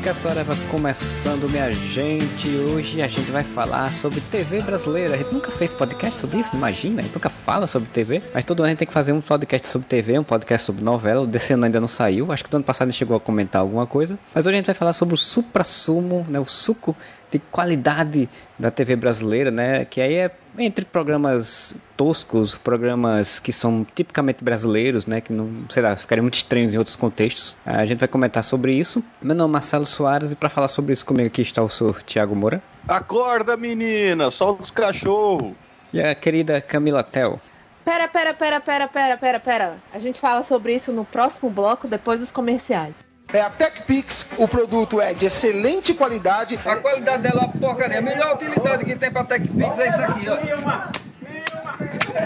podcast Areva começando, minha gente. Hoje a gente vai falar sobre TV brasileira. A gente nunca fez podcast sobre isso, imagina. A gente nunca fala sobre TV, mas todo ano a gente tem que fazer um podcast sobre TV, um podcast sobre novela. O desse ainda não saiu. Acho que do ano passado a gente chegou a comentar alguma coisa. Mas hoje a gente vai falar sobre o supra-sumo, né? O suco de qualidade da TV brasileira, né? Que aí é entre programas toscos, programas que são tipicamente brasileiros, né? Que não, sei lá, ficariam muito estranhos em outros contextos. A gente vai comentar sobre isso. Meu nome é Marcelo Soares e para falar sobre isso comigo aqui está o senhor Tiago Moura. Acorda, menina! Solta os cachorros! E a querida Camila Tel. Pera, pera, pera, pera, pera, pera, pera. A gente fala sobre isso no próximo bloco, depois dos comerciais. É a TechPix, o produto é de excelente qualidade. A qualidade dela é uma porcaria. A melhor utilidade que tem pra TechPix é isso aqui, ó.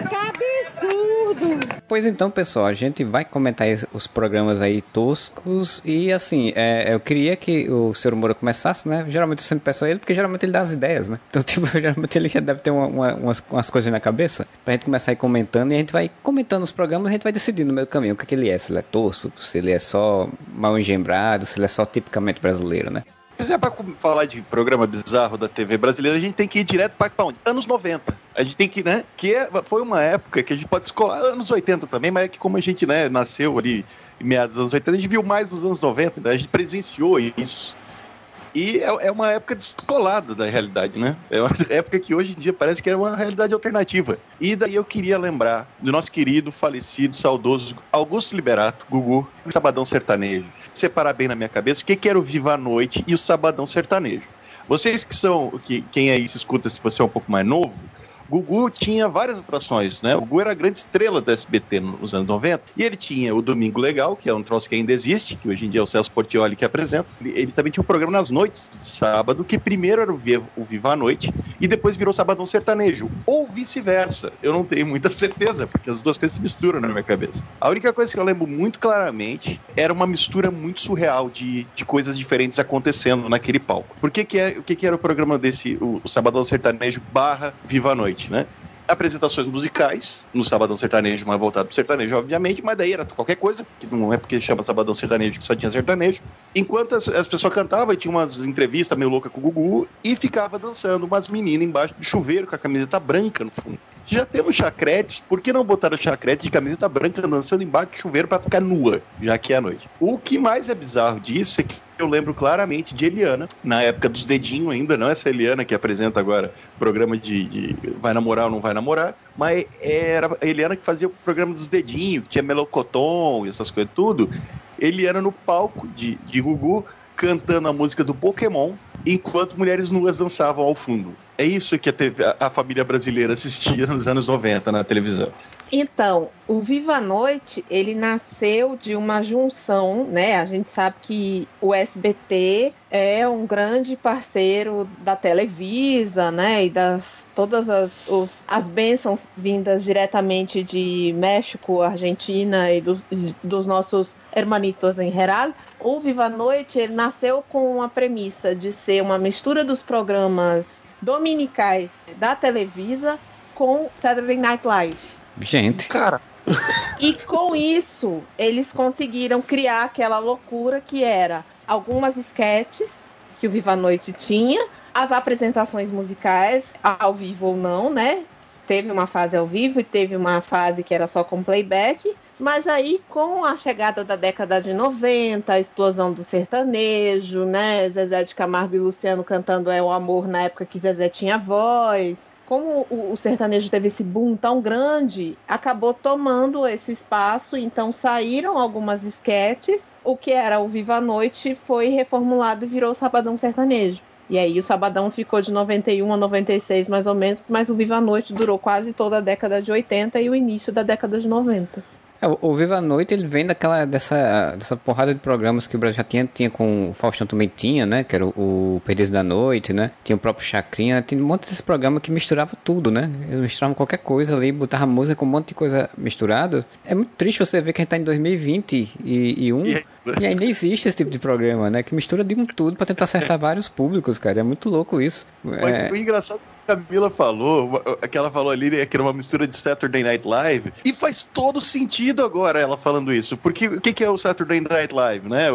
Que absurdo! Pois então, pessoal, a gente vai comentar os programas aí toscos e assim, é, eu queria que o Sr. Moura começasse, né? Geralmente eu sempre peço a ele, porque geralmente ele dá as ideias, né? Então, tipo, geralmente ele já deve ter uma, uma, umas, umas coisas na cabeça pra gente começar aí comentando e a gente vai comentando os programas e a gente vai decidindo no meio do caminho o que, que ele é, se ele é tosco, se ele é só mal engembrado, se ele é só tipicamente brasileiro, né? Mas é pra falar de programa bizarro da TV brasileira, a gente tem que ir direto para onde? Anos 90. A gente tem que, né? Que é, foi uma época que a gente pode escolar, anos 80 também, mas é que como a gente, né, nasceu ali em meados dos anos 80, a gente viu mais nos anos 90, né, a gente presenciou isso. E é, é uma época descolada da realidade, né? É uma época que hoje em dia parece que é uma realidade alternativa. E daí eu queria lembrar do nosso querido, falecido, saudoso Augusto Liberato, Gugu, Sabadão Sertanejo. Separar bem na minha cabeça o que, que o Viva a Noite e o Sabadão Sertanejo. Vocês que são, que, quem aí se escuta se você é um pouco mais novo, Gugu tinha várias atrações, né? O Gugu era a grande estrela do SBT nos anos 90. E ele tinha o Domingo Legal, que é um troço que ainda existe, que hoje em dia é o Celso Portioli que apresenta. Ele, ele também tinha um programa nas noites de sábado, que primeiro era o Viva, o Viva a Noite e depois virou Sabadão Sertanejo. Ou vice-versa. Eu não tenho muita certeza, porque as duas coisas se misturam na minha cabeça. A única coisa que eu lembro muito claramente era uma mistura muito surreal de, de coisas diferentes acontecendo naquele palco. Por que que, é, o que, que era o programa desse, o, o Sabadão Sertanejo barra Viva a Noite? Né? Apresentações musicais, no Sabadão Sertanejo, mais voltado pro sertanejo, obviamente, mas daí era qualquer coisa, que não é porque chama Sabadão Sertanejo que só tinha sertanejo. Enquanto as, as pessoas cantavam, e tinha umas entrevistas meio louca com o Gugu, e ficava dançando umas meninas embaixo do chuveiro com a camiseta branca no fundo. Se já temos chacretes, por que não botar o chacrete de camiseta branca dançando embaixo do chuveiro para ficar nua, já que é a noite? O que mais é bizarro disso é que eu lembro claramente de Eliana, na época dos dedinhos ainda, não essa Eliana que apresenta agora programa de, de vai namorar ou não vai namorar, mas era a Eliana que fazia o programa dos dedinhos, que tinha melocotom e essas coisas tudo. Eliana no palco de, de Gugu cantando a música do Pokémon enquanto mulheres nuas dançavam ao fundo. É isso que a, TV, a família brasileira assistia nos anos 90 na televisão. Então, o Viva a Noite, ele nasceu de uma junção, né? A gente sabe que o SBT é um grande parceiro da Televisa, né? E das todas as, os, as bênçãos vindas diretamente de México, Argentina e dos, dos nossos hermanitos em geral. O Viva a Noite, ele nasceu com a premissa de ser uma mistura dos programas dominicais da Televisa com Saturday Night Live. Gente. Cara. E com isso, eles conseguiram criar aquela loucura que era algumas sketches que o Viva a Noite tinha, as apresentações musicais, ao vivo ou não, né? Teve uma fase ao vivo e teve uma fase que era só com playback. Mas aí, com a chegada da década de 90, a explosão do sertanejo, né? Zezé de Camargo e Luciano cantando É o Amor na época que Zezé tinha voz. Como o, o sertanejo teve esse boom tão grande, acabou tomando esse espaço, então saíram algumas esquetes. O que era o Viva a Noite foi reformulado e virou o Sabadão Sertanejo. E aí o Sabadão ficou de 91 a 96 mais ou menos, mas o Viva a Noite durou quase toda a década de 80 e o início da década de 90. É, o Viva a Noite ele vem daquela dessa, dessa porrada de programas que o Brasil já tinha, tinha com o Faustão também tinha, né? Que era o, o Perdido da Noite, né? Tinha o próprio Chacrinha, tinha um monte desse programa que misturava tudo, né? Eles misturavam qualquer coisa ali, botavam música com um monte de coisa misturada. É muito triste você ver que a gente tá em 2021 e, e ainda existe esse tipo de programa, né? Que mistura de um tudo para tentar acertar vários públicos, cara. É muito louco isso. Mas é... o engraçado Camila falou, que ela falou ali, é que era uma mistura de Saturday Night Live, e faz todo sentido agora ela falando isso. Porque o que, que é o Saturday Night Live, né?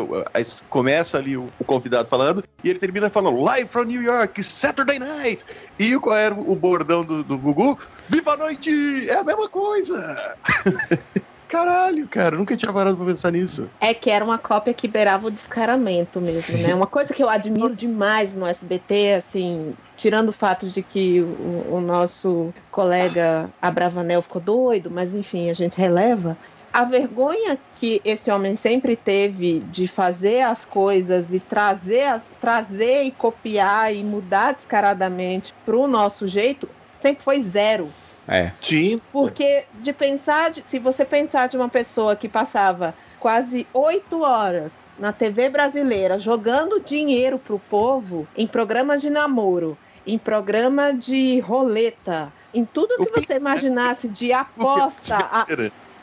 Começa ali o, o, convidado falando, e ele termina falando, Live from New York, Saturday Night! E qual era o bordão do, do Gugu? Viva a noite! É a mesma coisa! Caralho, cara, nunca tinha parado pra pensar nisso. É que era uma cópia que beirava o descaramento mesmo, né? Uma coisa que eu admiro demais no SBT, assim, tirando o fato de que o, o nosso colega Abravanel ficou doido, mas enfim, a gente releva. A vergonha que esse homem sempre teve de fazer as coisas e trazer, trazer e copiar e mudar descaradamente para o nosso jeito sempre foi zero. É. Sim. Porque de pensar, de, se você pensar de uma pessoa que passava quase oito horas na TV brasileira jogando dinheiro pro povo em programas de namoro, em programa de roleta, em tudo que você imaginasse de aposta, a,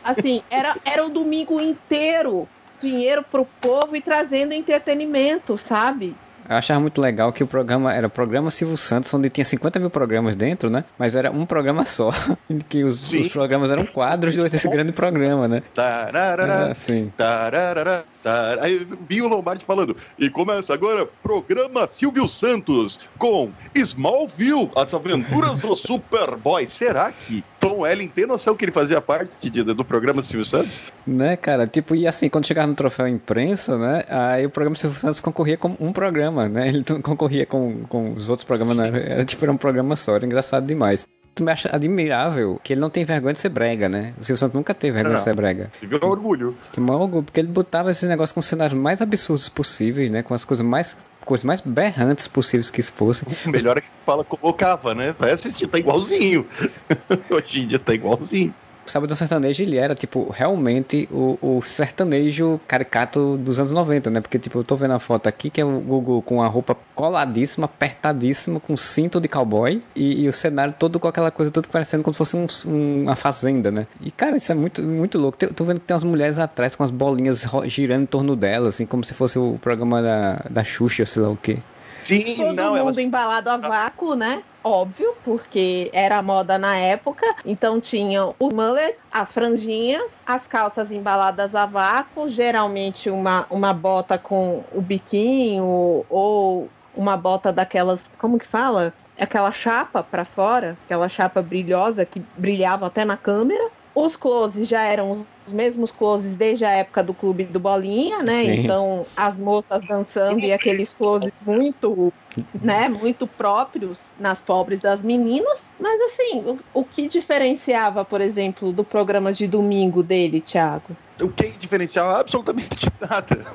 assim, era, era o domingo inteiro dinheiro pro povo e trazendo entretenimento, sabe? Eu achava muito legal que o programa era o programa Silvio Santos, onde tinha 50 mil programas dentro, né? Mas era um programa só. que os, os programas eram quadros desse grande programa, né? Tararara, assim. tararara, tararara. Aí vi o Lombardi falando. E começa agora programa Silvio Santos com Smallville, as aventuras do Superboy. Será que Tom Ellen tem noção que ele fazia parte de, do programa Silvio Santos? Né, cara? Tipo, e assim, quando chegava no troféu imprensa, né? Aí o programa Silvio Santos concorria com um programa, né? Ele concorria com, com os outros programas, né? Era tipo, era um programa só, era engraçado demais tu me acha admirável que ele não tem vergonha de ser brega, né? O Silvio Santos nunca teve vergonha não, de ser brega. Tive orgulho. Que maior orgulho, porque ele botava esses negócios com os cenários mais absurdos possíveis, né? Com as coisas mais coisas mais berrantes possíveis que fossem. O melhor é que fala colocava, né? Vai assistir, tá igualzinho. Hoje em dia tá igualzinho. Sábado Sertanejo, ele era, tipo, realmente o, o, sertanejo caricato dos anos 90, né? Porque, tipo, eu tô vendo a foto aqui, que é o Gugu com a roupa coladíssima, apertadíssima, com cinto de cowboy, e, e o cenário todo com aquela coisa, tudo parecendo como se fosse um, um, uma fazenda, né? E, cara, isso é muito, muito louco. Tô vendo que tem umas mulheres atrás com as bolinhas girando em torno delas, assim, como se fosse o programa da, da Xuxa, sei lá o quê. Sim, Todo não, mundo elas... embalado a vácuo, né? óbvio, porque era moda na época. Então tinham os mullets, as franjinhas, as calças embaladas a vácuo, geralmente uma, uma bota com o biquinho ou uma bota daquelas, como que fala? Aquela chapa para fora, aquela chapa brilhosa que brilhava até na câmera. Os closes já eram os mesmos closes desde a época do Clube do Bolinha, né? Sim. Então, as moças dançando e aqueles closes muito, né, muito próprios nas pobres das meninas. Mas assim, o, o que diferenciava, por exemplo, do programa de domingo dele, Thiago? O que diferenciava absolutamente nada.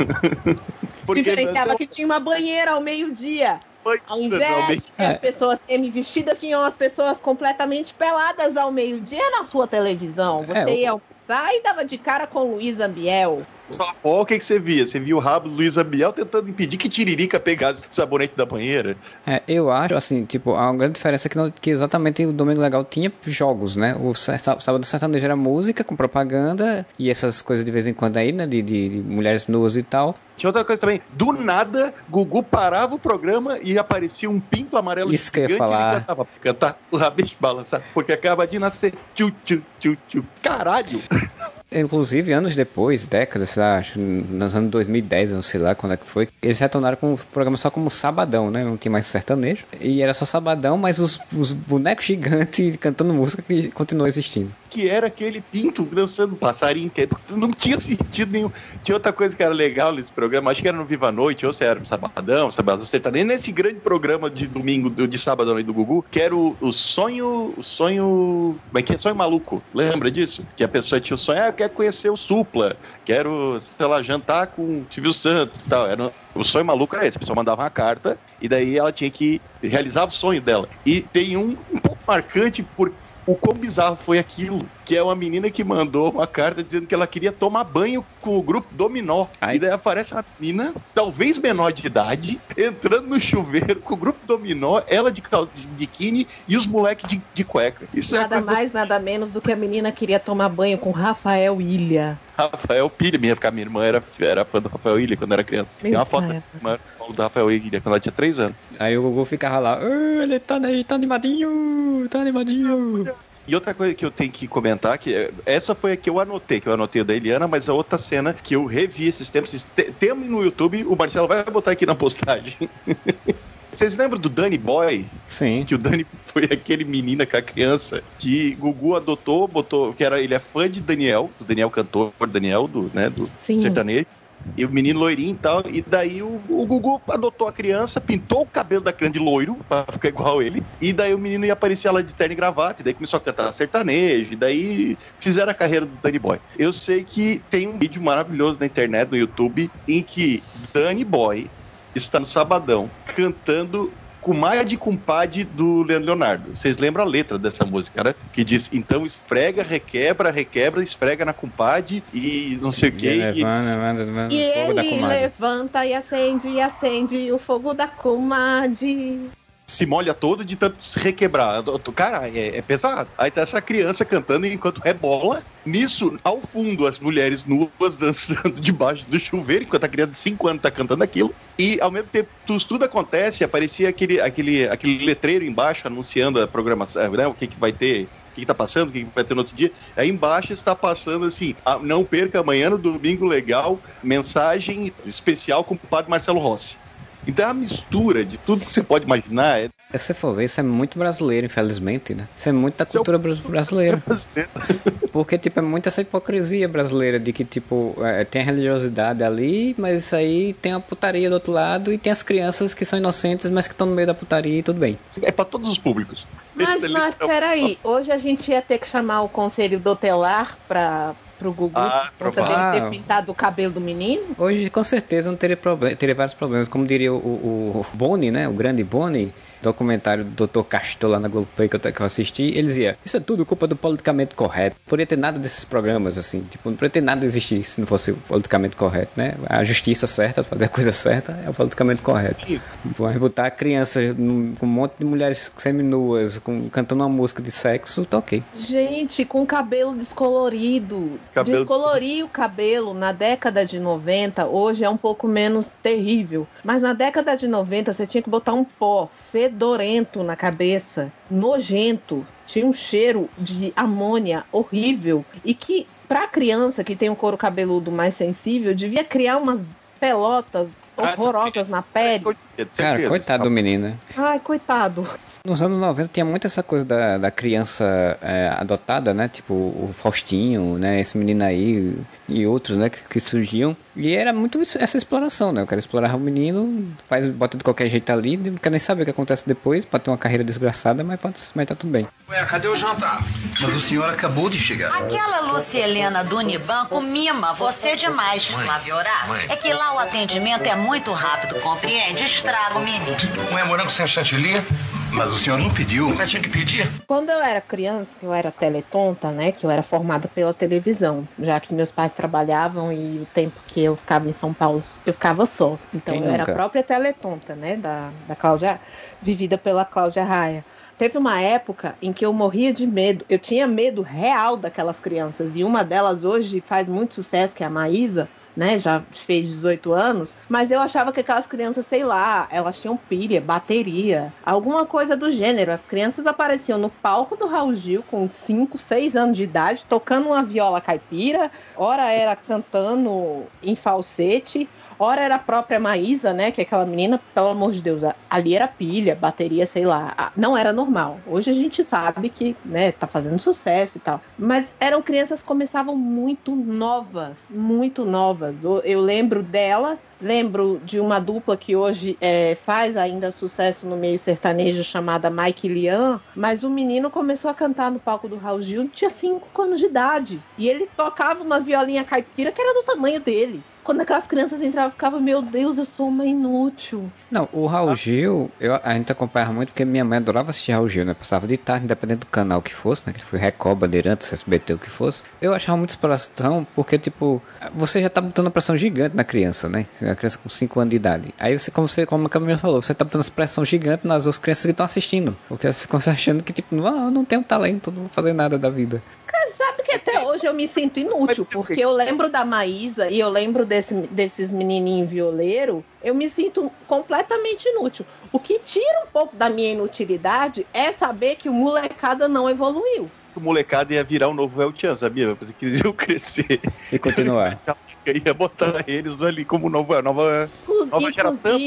Porque diferenciava que tinha uma banheira ao meio-dia. Ao invés de ter as pessoas semi-vestidas, tinham as pessoas completamente peladas ao meio-dia na sua televisão. É, você é, ia almoçar e dava de cara com Luísa Biel. Só o que, que você via? Você via o rabo do Luiz Biel tentando impedir que Tiririca pegasse o sabonete da banheira? É, eu acho, assim, tipo, a grande diferença é que, não, que exatamente o Domingo Legal tinha jogos, né? O Sábado Sertanejo era música com propaganda e essas coisas de vez em quando aí, né? De, de, de mulheres nuas e tal. Tinha outra coisa também. Do nada, Gugu parava o programa e aparecia um pinto amarelo Isso que eu ia falar. E cantava, cantar o rabicho balançar, porque acaba de nascer. Tchu, tchu, tchu, tchu. Caralho! Inclusive, anos depois, décadas, sei lá, acho, nos anos 2010, não sei lá quando é que foi, eles retornaram com o programa só como Sabadão, né? Não tinha mais sertanejo. E era só Sabadão, mas os, os bonecos gigantes cantando música que continuam existindo. Que era aquele pinto dançando passarinho, não tinha sentido nenhum. Tinha outra coisa que era legal nesse programa, acho que era no Viva Noite, ou se era no Sabadão, Sabadão Sertanejo, nesse grande programa de domingo, de Sabadão e do Gugu, que era o, o sonho, o sonho, como é que é? Sonho maluco, lembra disso? Que a pessoa tinha o sonho, ah, quero conhecer o Supla, quero, sei lá, jantar com o Silvio Santos e tal. Era, o sonho maluco era esse, a pessoa mandava uma carta e daí ela tinha que realizar o sonho dela. E tem um, um pouco marcante por o quão bizarro foi aquilo. Que é uma menina que mandou uma carta dizendo que ela queria tomar banho com o grupo Dominó. Aí daí aparece uma menina, talvez menor de idade, entrando no chuveiro com o grupo Dominó, ela de, de biquíni e os moleques de, de, cueca. Isso é nada é mais, nada menos do que a menina queria tomar banho com Rafael Ilha. Rafael Pilha, minha, porque a minha irmã era, era fã do Rafael Ilha quando era criança. Tem uma foto da minha irmã do Rafael Ilha quando ela tinha 3 anos. Aí o Gugu ficava lá, "Ah, ele tá, aí, tá animadinho, tá animadinho. E outra coisa que eu tenho que comentar, que é- essa foi a que eu anotei, que eu anotei da Eliana, mas a outra cena que eu revi esses tempos, tem no YouTube, o Marcelo vai botar aqui na postagem. Vocês lembram do Danny Boy? Sim. Que o Danny foi aquele menino com a criança que Gugu adotou, botou, que era, ele é fã de Daniel, do Daniel cantor, Daniel, do, né, do Sim. sertanejo. E o menino loirinho e tal, e daí o, o Gugu adotou a criança, pintou o cabelo da criança de loiro, pra ficar igual ele, e daí o menino ia aparecer lá de terno e gravata, e daí começou a cantar sertanejo, e daí fizeram a carreira do Danny Boy. Eu sei que tem um vídeo maravilhoso na internet, no YouTube, em que Danny Boy está no Sabadão cantando Comadre de Compadre do Leandro Leonardo. Vocês lembram a letra dessa música, né? Que diz, então esfrega, requebra, requebra, esfrega na compadre e não sei o que. E fogo da ele levanta e acende e acende o fogo da comadre. Se molha todo de tanto se requebrar. Cara, é, é pesado. Aí tá essa criança cantando enquanto rebola. Nisso, ao fundo, as mulheres nuas dançando debaixo do chuveiro, enquanto a criança de 5 anos tá cantando aquilo. E ao mesmo tempo, tudo, acontece, aparecia aquele, aquele, aquele letreiro embaixo anunciando a programação, né? O que, que vai ter. O que, que tá passando, o que, vai ter no outro dia. Aí embaixo está passando assim: não perca amanhã no domingo legal, mensagem especial com o padre Marcelo Rossi. Então é uma mistura de tudo que você pode imaginar. É Se você for ver, isso é muito brasileiro, infelizmente, né? Isso é muito da é o- cultura bras- brasileira. brasileiro. Porque, tipo, é muito essa hipocrisia brasileira de que, tipo, é, tem a religiosidade ali, mas isso aí tem a putaria do outro lado e tem as crianças que são inocentes, mas que estão no meio da putaria e tudo bem. É pra todos os públicos. Mas, Esse mas é peraí, hoje a gente ia ter que chamar o conselho dotelar para pro Gugu Ah, por conta provável. dele ter pintado o cabelo do menino? Hoje, com certeza, não teria, problema, teria vários problemas. Como diria o, o, o Boni, né? O grande Boni, documentário do Dr. Castor lá na Globoplay que eu, que eu assisti, ele dizia, isso é tudo culpa do politicamente correto. Não poderia ter nada desses programas, assim. Tipo, não poderia ter nada existir se não fosse o politicamente correto, né? A justiça certa, fazer a coisa certa, é o politicamente correto. Sim. Vai botar a criança num- com um monte de mulheres seminuas, com, cantando uma música de sexo, tá ok. Gente, com cabelo descolorido. Cabelo Descolorir o cabelo na década de 90, hoje é um pouco menos terrível. Mas na década de 90 você tinha que botar um pó fedorento na cabeça, nojento. Tinha um cheiro de amônia horrível. E que, pra criança que tem um couro cabeludo mais sensível, devia criar umas pelotas Ah, horrorosas na pele. Cara, coitado do menino, né? Ai, coitado. Nos anos 90 tinha muito essa coisa da, da criança é, adotada, né? Tipo o Faustinho, né? Esse menino aí e outros, né? Que, que surgiam. E era muito isso- essa exploração, né? O cara explorava o menino, faz, bota de qualquer jeito ali, não quer nem saber o que acontece depois, pode ter uma carreira desgraçada, mas, pode, mas tá tudo bem. Ué, cadê o jantar? Mas o senhor acabou de chegar. Aquela Lúcia Helena do Unibanco mima você demais, Flávio Horácio. mãe. É que lá o atendimento é muito rápido, compreende? Estraga o menino. Ué, morango sem chantilly? Mas o senhor não pediu. Nunca tinha que pedir. Quando eu era criança, que eu era teletonta, né? Que eu era formada pela televisão, já que meus pais trabalhavam e o tempo que eu ficava em São Paulo, eu ficava só. Então Quem eu era nunca? a própria teletonta, né? Da, da Cláudia, vivida pela Cláudia Raia. Teve uma época em que eu morria de medo. Eu tinha medo real daquelas crianças. E uma delas hoje faz muito sucesso, que é a Maísa, né? Já fez 18 anos. Mas eu achava que aquelas crianças, sei lá, elas tinham pilha, bateria, alguma coisa do gênero. As crianças apareciam no palco do Raul Gil com 5, 6 anos de idade, tocando uma viola caipira. Ora era cantando em falsete. Ora era a própria Maísa, né? Que é aquela menina, pelo amor de Deus, ali era pilha, bateria, sei lá. Não era normal. Hoje a gente sabe que, né, tá fazendo sucesso e tal. Mas eram crianças que começavam muito novas, muito novas. Eu lembro dela, lembro de uma dupla que hoje é, faz ainda sucesso no meio sertanejo chamada Mike Lian, mas o menino começou a cantar no palco do Raul Gil, tinha 5 anos de idade. E ele tocava uma violinha caipira que era do tamanho dele. Quando aquelas crianças entravam, eu ficava, meu Deus, eu sou uma inútil. Não, o Raul Gil, eu, a gente acompanhava muito porque minha mãe adorava assistir Raul Gil, né? Passava de tarde, independente do canal que fosse, né? Que foi Record, Bandeirantes, SBT, o que fosse. Eu achava muita exploração porque, tipo, você já tá botando uma pressão gigante na criança, né? A criança com 5 anos de idade. Aí você, como, você, como a Camila falou, você tá botando essa pressão gigante nas outras crianças que estão assistindo. Porque você começa achando que, tipo, não, eu não tenho talento, não vou fazer nada da vida. Cara, sabe que até hoje eu me sinto inútil, porque eu lembro da Maísa e eu lembro desse, desses menininhos violeiro, eu me sinto completamente inútil. O que tira um pouco da minha inutilidade é saber que o molecada não evoluiu. O molecada ia virar um novo El Chan, sabia? Porque eles iam crescer. E continuar. ia botar eles ali como nova, nova, nova geração.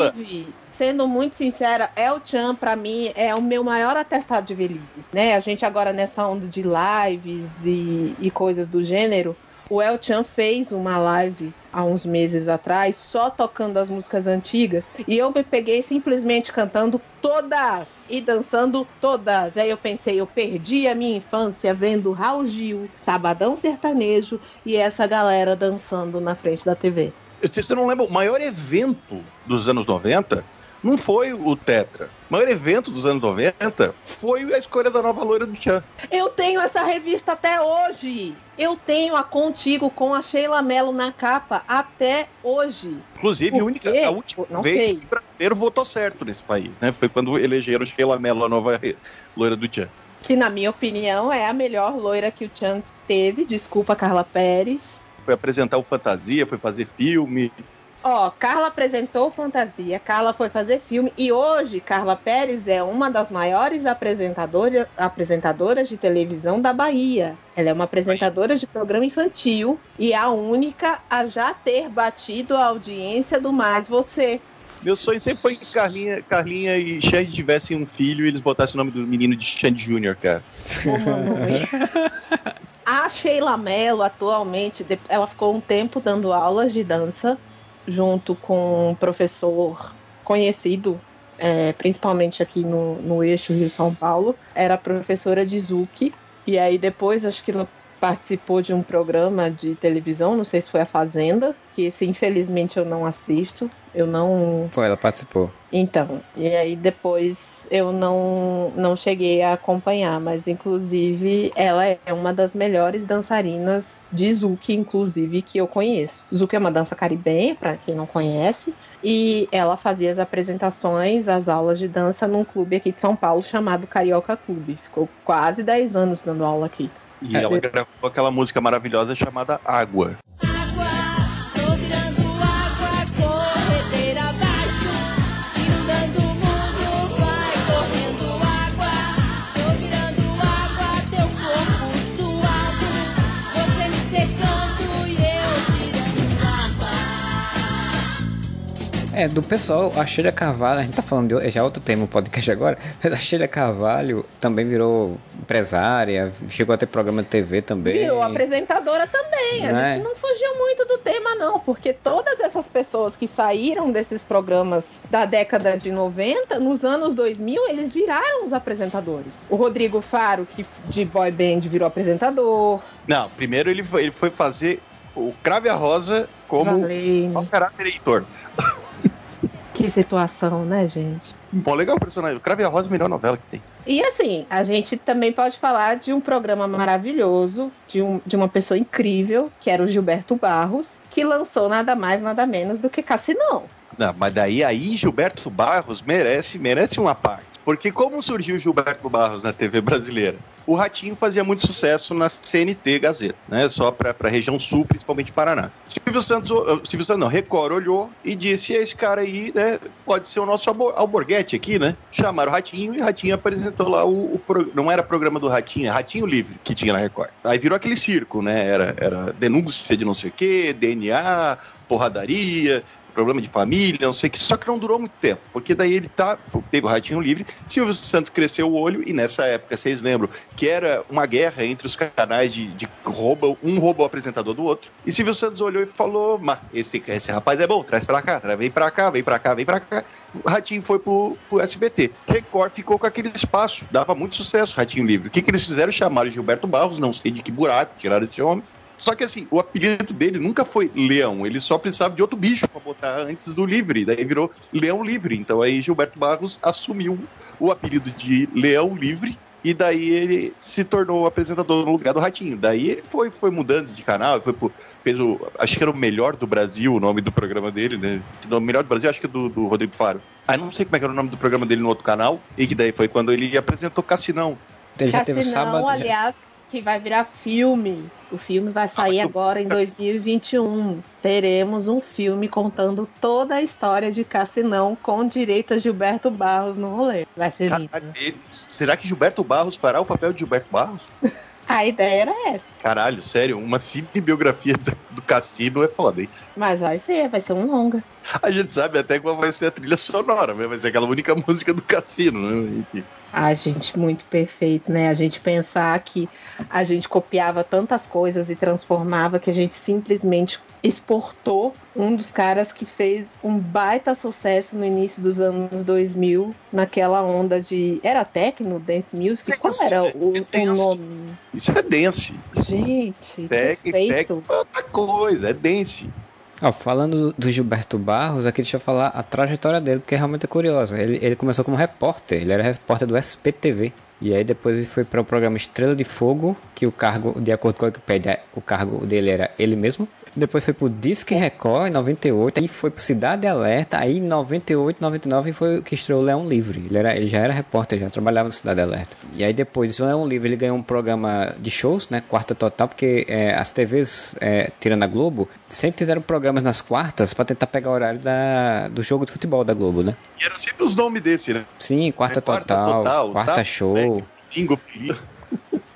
Sendo muito sincera, El Chan, pra mim, é o meu maior atestado de velhice, né? A gente agora nessa onda de lives e, e coisas do gênero, o El Chan fez uma live há uns meses atrás, só tocando as músicas antigas, e eu me peguei simplesmente cantando todas e dançando todas. Aí eu pensei, eu perdi a minha infância vendo Raul Gil, Sabadão Sertanejo e essa galera dançando na frente da TV. Você não lembra, o maior evento dos anos 90 não foi o Tetra. O maior evento dos anos 90 foi a escolha da nova loira do Chan. Eu tenho essa revista até hoje. Eu tenho a Contigo com a Sheila Mello na capa até hoje. Inclusive, a, única, a última Não vez sei. que o brasileiro votou certo nesse país, né? Foi quando elegeram Sheila Mello, a nova loira do Chan. Que, na minha opinião, é a melhor loira que o Chan teve. Desculpa, Carla Pérez. Foi apresentar o Fantasia, foi fazer filme. Ó, Carla apresentou Fantasia, Carla foi fazer filme e hoje Carla Pérez é uma das maiores apresentadoras, apresentadoras de televisão da Bahia. Ela é uma apresentadora de programa infantil e a única a já ter batido a audiência do Mais Você. Meu sonho sempre foi que Carlinha, Carlinha e Xande tivessem um filho e eles botassem o nome do menino de Xande Jr., cara. A Sheila Mello, atualmente, ela ficou um tempo dando aulas de dança junto com um professor conhecido, é, principalmente aqui no, no eixo Rio-São Paulo. Era professora de Zuki. E aí depois acho que ela participou de um programa de televisão, não sei se foi a Fazenda, que esse infelizmente eu não assisto. Eu não Foi, ela participou. então, e aí depois eu não, não cheguei a acompanhar, mas inclusive ela é uma das melhores dançarinas de Zuki, inclusive, que eu conheço. Zuki é uma dança caribenha, para quem não conhece, e ela fazia as apresentações, as aulas de dança num clube aqui de São Paulo chamado Carioca Clube. Ficou quase 10 anos dando aula aqui. E É. ela gravou aquela música maravilhosa chamada Água. É, do pessoal, a Sheila Carvalho, a gente tá falando de já é outro tema o podcast agora, mas a Sheila Carvalho também virou empresária, chegou a ter programa de TV também. Virou apresentadora também. A Né? gente não fugiu muito do tema, não, porque todas essas pessoas que saíram desses programas da década de 90, nos anos 2000, eles viraram os apresentadores. O Rodrigo Faro, que de boy band virou apresentador. Não, primeiro ele foi, ele foi fazer o Crave a Rosa como mau caráter Heitor. Que situação, né, gente? Bom, legal o personagem. O Crave a Rosa é a melhor novela que tem. E assim, a gente também pode falar de um programa maravilhoso, de, um, de uma pessoa incrível, que era o Gilberto Barros, que lançou nada mais, nada menos do que Cassinão. Não, mas daí aí Gilberto Barros merece, merece uma parte. Porque como surgiu Gilberto Barros na TV brasileira? O Ratinho fazia muito sucesso na CNT Gazeta, né? Só para a região sul, principalmente Paraná. Silvio Santos, Silvio Santos não, Record olhou e disse: esse cara aí, né? Pode ser o nosso albor- alborguete aqui, né? Chamaram o Ratinho e o Ratinho apresentou lá o, o não era programa do Ratinho, é Ratinho Livre que tinha na Record. Aí virou aquele circo, né? Era, era denúncia de não sei o quê, DNA, porradaria, problema de família, não sei o que, só que não durou muito tempo, porque daí ele tá, teve o Ratinho Livre, Silvio Santos cresceu o olho, e nessa época, vocês lembram, que era uma guerra entre os canais de, de rouba, um rouba o apresentador do outro, e Silvio Santos olhou e falou, mas esse, esse rapaz é bom, traz pra cá, traz, vem pra cá, vem pra cá, vem pra cá, o Ratinho foi pro, pro SBT, Record ficou com aquele espaço, dava muito sucesso, Ratinho Livre, o que que eles fizeram? Chamaram Gilberto Barros, não sei de que buraco, tiraram esse homem, só que assim, o apelido dele nunca foi Leão, ele só precisava de outro bicho pra botar antes do Livre, daí virou Leão Livre. Então aí Gilberto Barros assumiu o apelido de Leão Livre e daí ele se tornou o apresentador no lugar do Ratinho. Daí ele foi, foi mudando de canal, foi pro, fez o, acho que era o melhor do Brasil, o nome do programa dele, né? O melhor do Brasil, acho que é do, do Rodrigo Faro. Ah, não sei como é que era o nome do programa dele no outro canal, e que daí foi quando ele apresentou Cassinão. Ele já teve Cassinão, sábado. já- aliás, que vai virar filme. O filme vai sair agora em 2021. Teremos um filme contando toda a história de Cassinão com direito a Gilberto Barros no rolê. Vai ser lindo. Caralho, será que Gilberto Barros fará o papel de Gilberto Barros? A ideia era essa. Caralho, sério, uma simples biografia do, Cassino é foda, hein? Mas vai ser, vai ser um longa. A gente sabe até qual vai ser a trilha sonora, vai ser aquela única música do Cassino, né? Enfim. A gente, muito perfeito, né? A gente pensar que a gente copiava tantas coisas e transformava que a gente simplesmente exportou um dos caras que fez um baita sucesso no início dos anos 2000, naquela onda de. Era techno, dance music? Qual era o, o nome? Isso é dance. Gente, Tec, é outra coisa, é dance. Ó, falando do, do Gilberto Barros, aqui deixa eu falar a trajetória dele, porque realmente é curiosa. Ele, ele começou como repórter, ele era repórter do SPTV. E aí depois ele foi para o programa Estrela de Fogo, que o cargo, de acordo com a Wikipedia, o cargo dele era ele mesmo. Depois foi pro Disque Record em 98, aí foi pro Cidade Alerta, aí em 98, 99 foi o que estreou o Leão Livre. Ele, era, ele já era repórter, já trabalhava no Cidade Alerta. E aí depois do Leão Livre ele ganhou um programa de shows, né, quarta total, porque é, as TVs, é, tirando a Globo, sempre fizeram programas nas quartas para tentar pegar o horário da, do jogo de futebol da Globo, né? E era sempre os nomes desse, né? Sim, quarta, É, quarta total, total, quarta show. Feliz.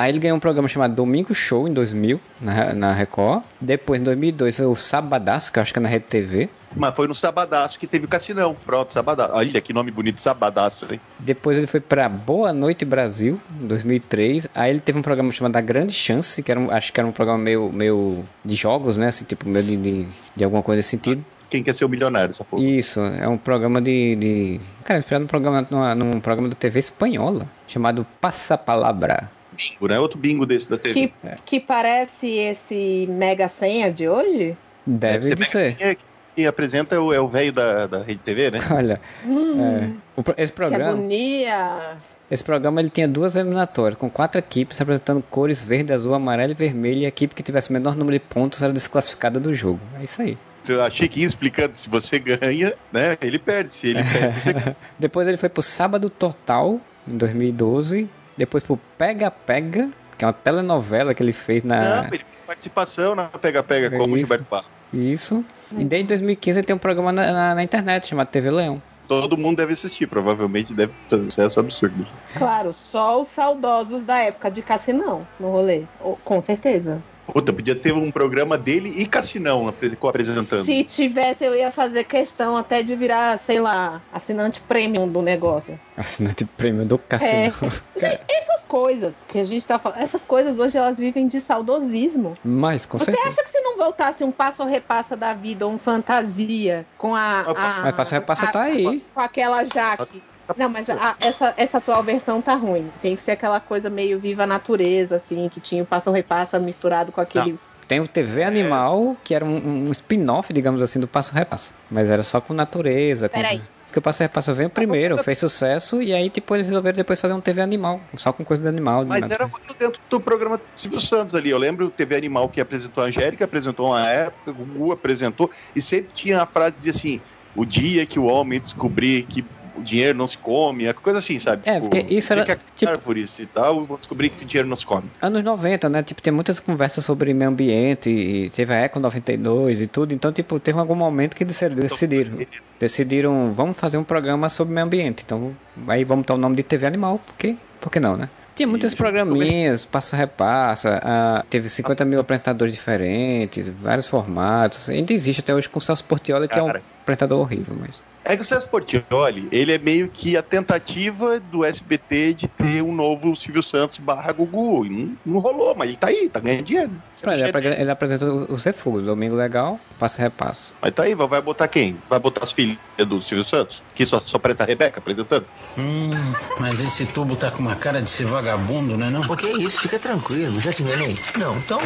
Aí ele ganhou um programa chamado Domingo Show em 2000, na, na Record. Depois, em 2002, foi o Sabadaço, que eu acho que é na Rede TV. Mas foi no Sabadaço que teve o Cassinão. Pronto, Sabadaço. Olha que nome bonito, Sabadaço, hein? Depois ele foi pra Boa Noite Brasil, em 2003. Aí ele teve um programa chamado A Grande Chance, que era um, acho que era um programa meio, meio de jogos, né? Assim, tipo, meio de, de, de alguma coisa nesse sentido. Quem quer ser o milionário, essa porra? Isso, é um programa de. de... Cara, inspirado num programa, numa, num programa da TV espanhola, chamado Passa Palavra. Bingo, né? Outro bingo desse da TV. Que, que parece esse Mega Senha de hoje? Deve, de ser. Quem, é- quem apresenta é o é o velho da, da Rede TV, né? Olha, Hum, é, esse que programa. agonia! Esse programa ele tinha duas eliminatórias, com quatro equipes representando cores verde, azul, amarelo e vermelho, e a equipe que tivesse o menor número de pontos era desclassificada do jogo. É isso aí. Eu achei que ia explicando se você ganha, né? Ele perde. Se ele perde, você. Depois ele foi pro Sábado Total, em 2012. Depois pro Pega Pega, que é uma telenovela que ele fez na. Não, ele fez participação na Pega Pega É como isso. Gilberto Barros. Isso. E desde 2015 ele tem um programa na, na- na internet chamado TV Leão. Todo mundo deve assistir, provavelmente deve ter um sucesso absurdo. Claro, só os saudosos da época de Cassinão no rolê. Com certeza. Puta, podia ter um programa dele e Cassinão apre- apresentando. Se tivesse, eu ia fazer questão até de virar, sei lá, assinante premium do negócio. Assinante prêmio do Cassino. Gente, essas coisas que a gente tá falando, essas coisas hoje elas vivem de saudosismo. Mas, com Você certeza. acha que se não voltasse um passo ou repassa da vida ou um fantasia com a. a Mas passo a repassa tá aí. Com aquela Jaque. Não, mas a- essa, essa atual versão tá ruim. Tem que ser aquela coisa meio viva natureza, assim, que tinha o passo ou repassa misturado com aquele. Tem o TV Animal, que era um, um spin-off, digamos assim, do Passo Repassa. Mas era só com natureza. Com... Peraí. Diz que o Passo Repassa veio primeiro, fez sucesso, e aí tipo, eles resolveram depois fazer um TV Animal, só com coisa de animal. de Mas nada. era muito dentro do programa do Silvio Santos ali. Eu lembro o TV Animal que apresentou a Angélica, apresentou uma época, o Gugu apresentou, e sempre tinha a frase dizia assim: o dia que o homem descobrir que o dinheiro não se come, é coisa assim, sabe? É, porque isso era, fica tipo- árvores e tal, vou descobrir que o dinheiro não se come. Anos 90, né? Tipo, tem muitas conversas sobre meio ambiente, e teve a Eco 92 e tudo. Então, tipo, teve algum momento que decidiram, decidiram, decidiram vamos fazer um programa sobre meio ambiente. Então, aí vamos dar o nome de TV Animal, porque, por que não, né? Tinha muitos programinhas, passa repassa, ah, teve 50 mil apresentadores diferentes, vários formatos. Ainda existe até hoje com o Celso Portioli, que é um apresentador horrível, mas... É que o César Portioli, ele é meio que a tentativa do SBT de ter um novo Silvio Santos barra Gugu. E não, não rolou, mas ele tá aí, tá ganhando dinheiro. Ele, apre- ele apresenta os refugos, Domingo Legal, passa repassa. Mas tá aí, vai botar quem? Vai botar as filhas do Silvio Santos? Que só, só presta a Rebeca apresentando? Hum, mas esse tubo tá com uma cara de ser vagabundo, né não? O que é isso? Fica tranquilo, já te enganei. Não, então.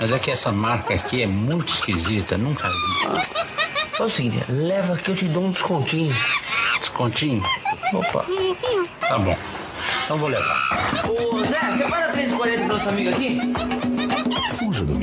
Mas é que essa marca aqui é muito esquisita, nunca vi. É o seguinte, leva que eu te dou um descontinho. Descontinho? Opa. Tá bom. Então vou levar. Ô, Zé, separa 3,40 pro nosso amigo aqui. Fuja do.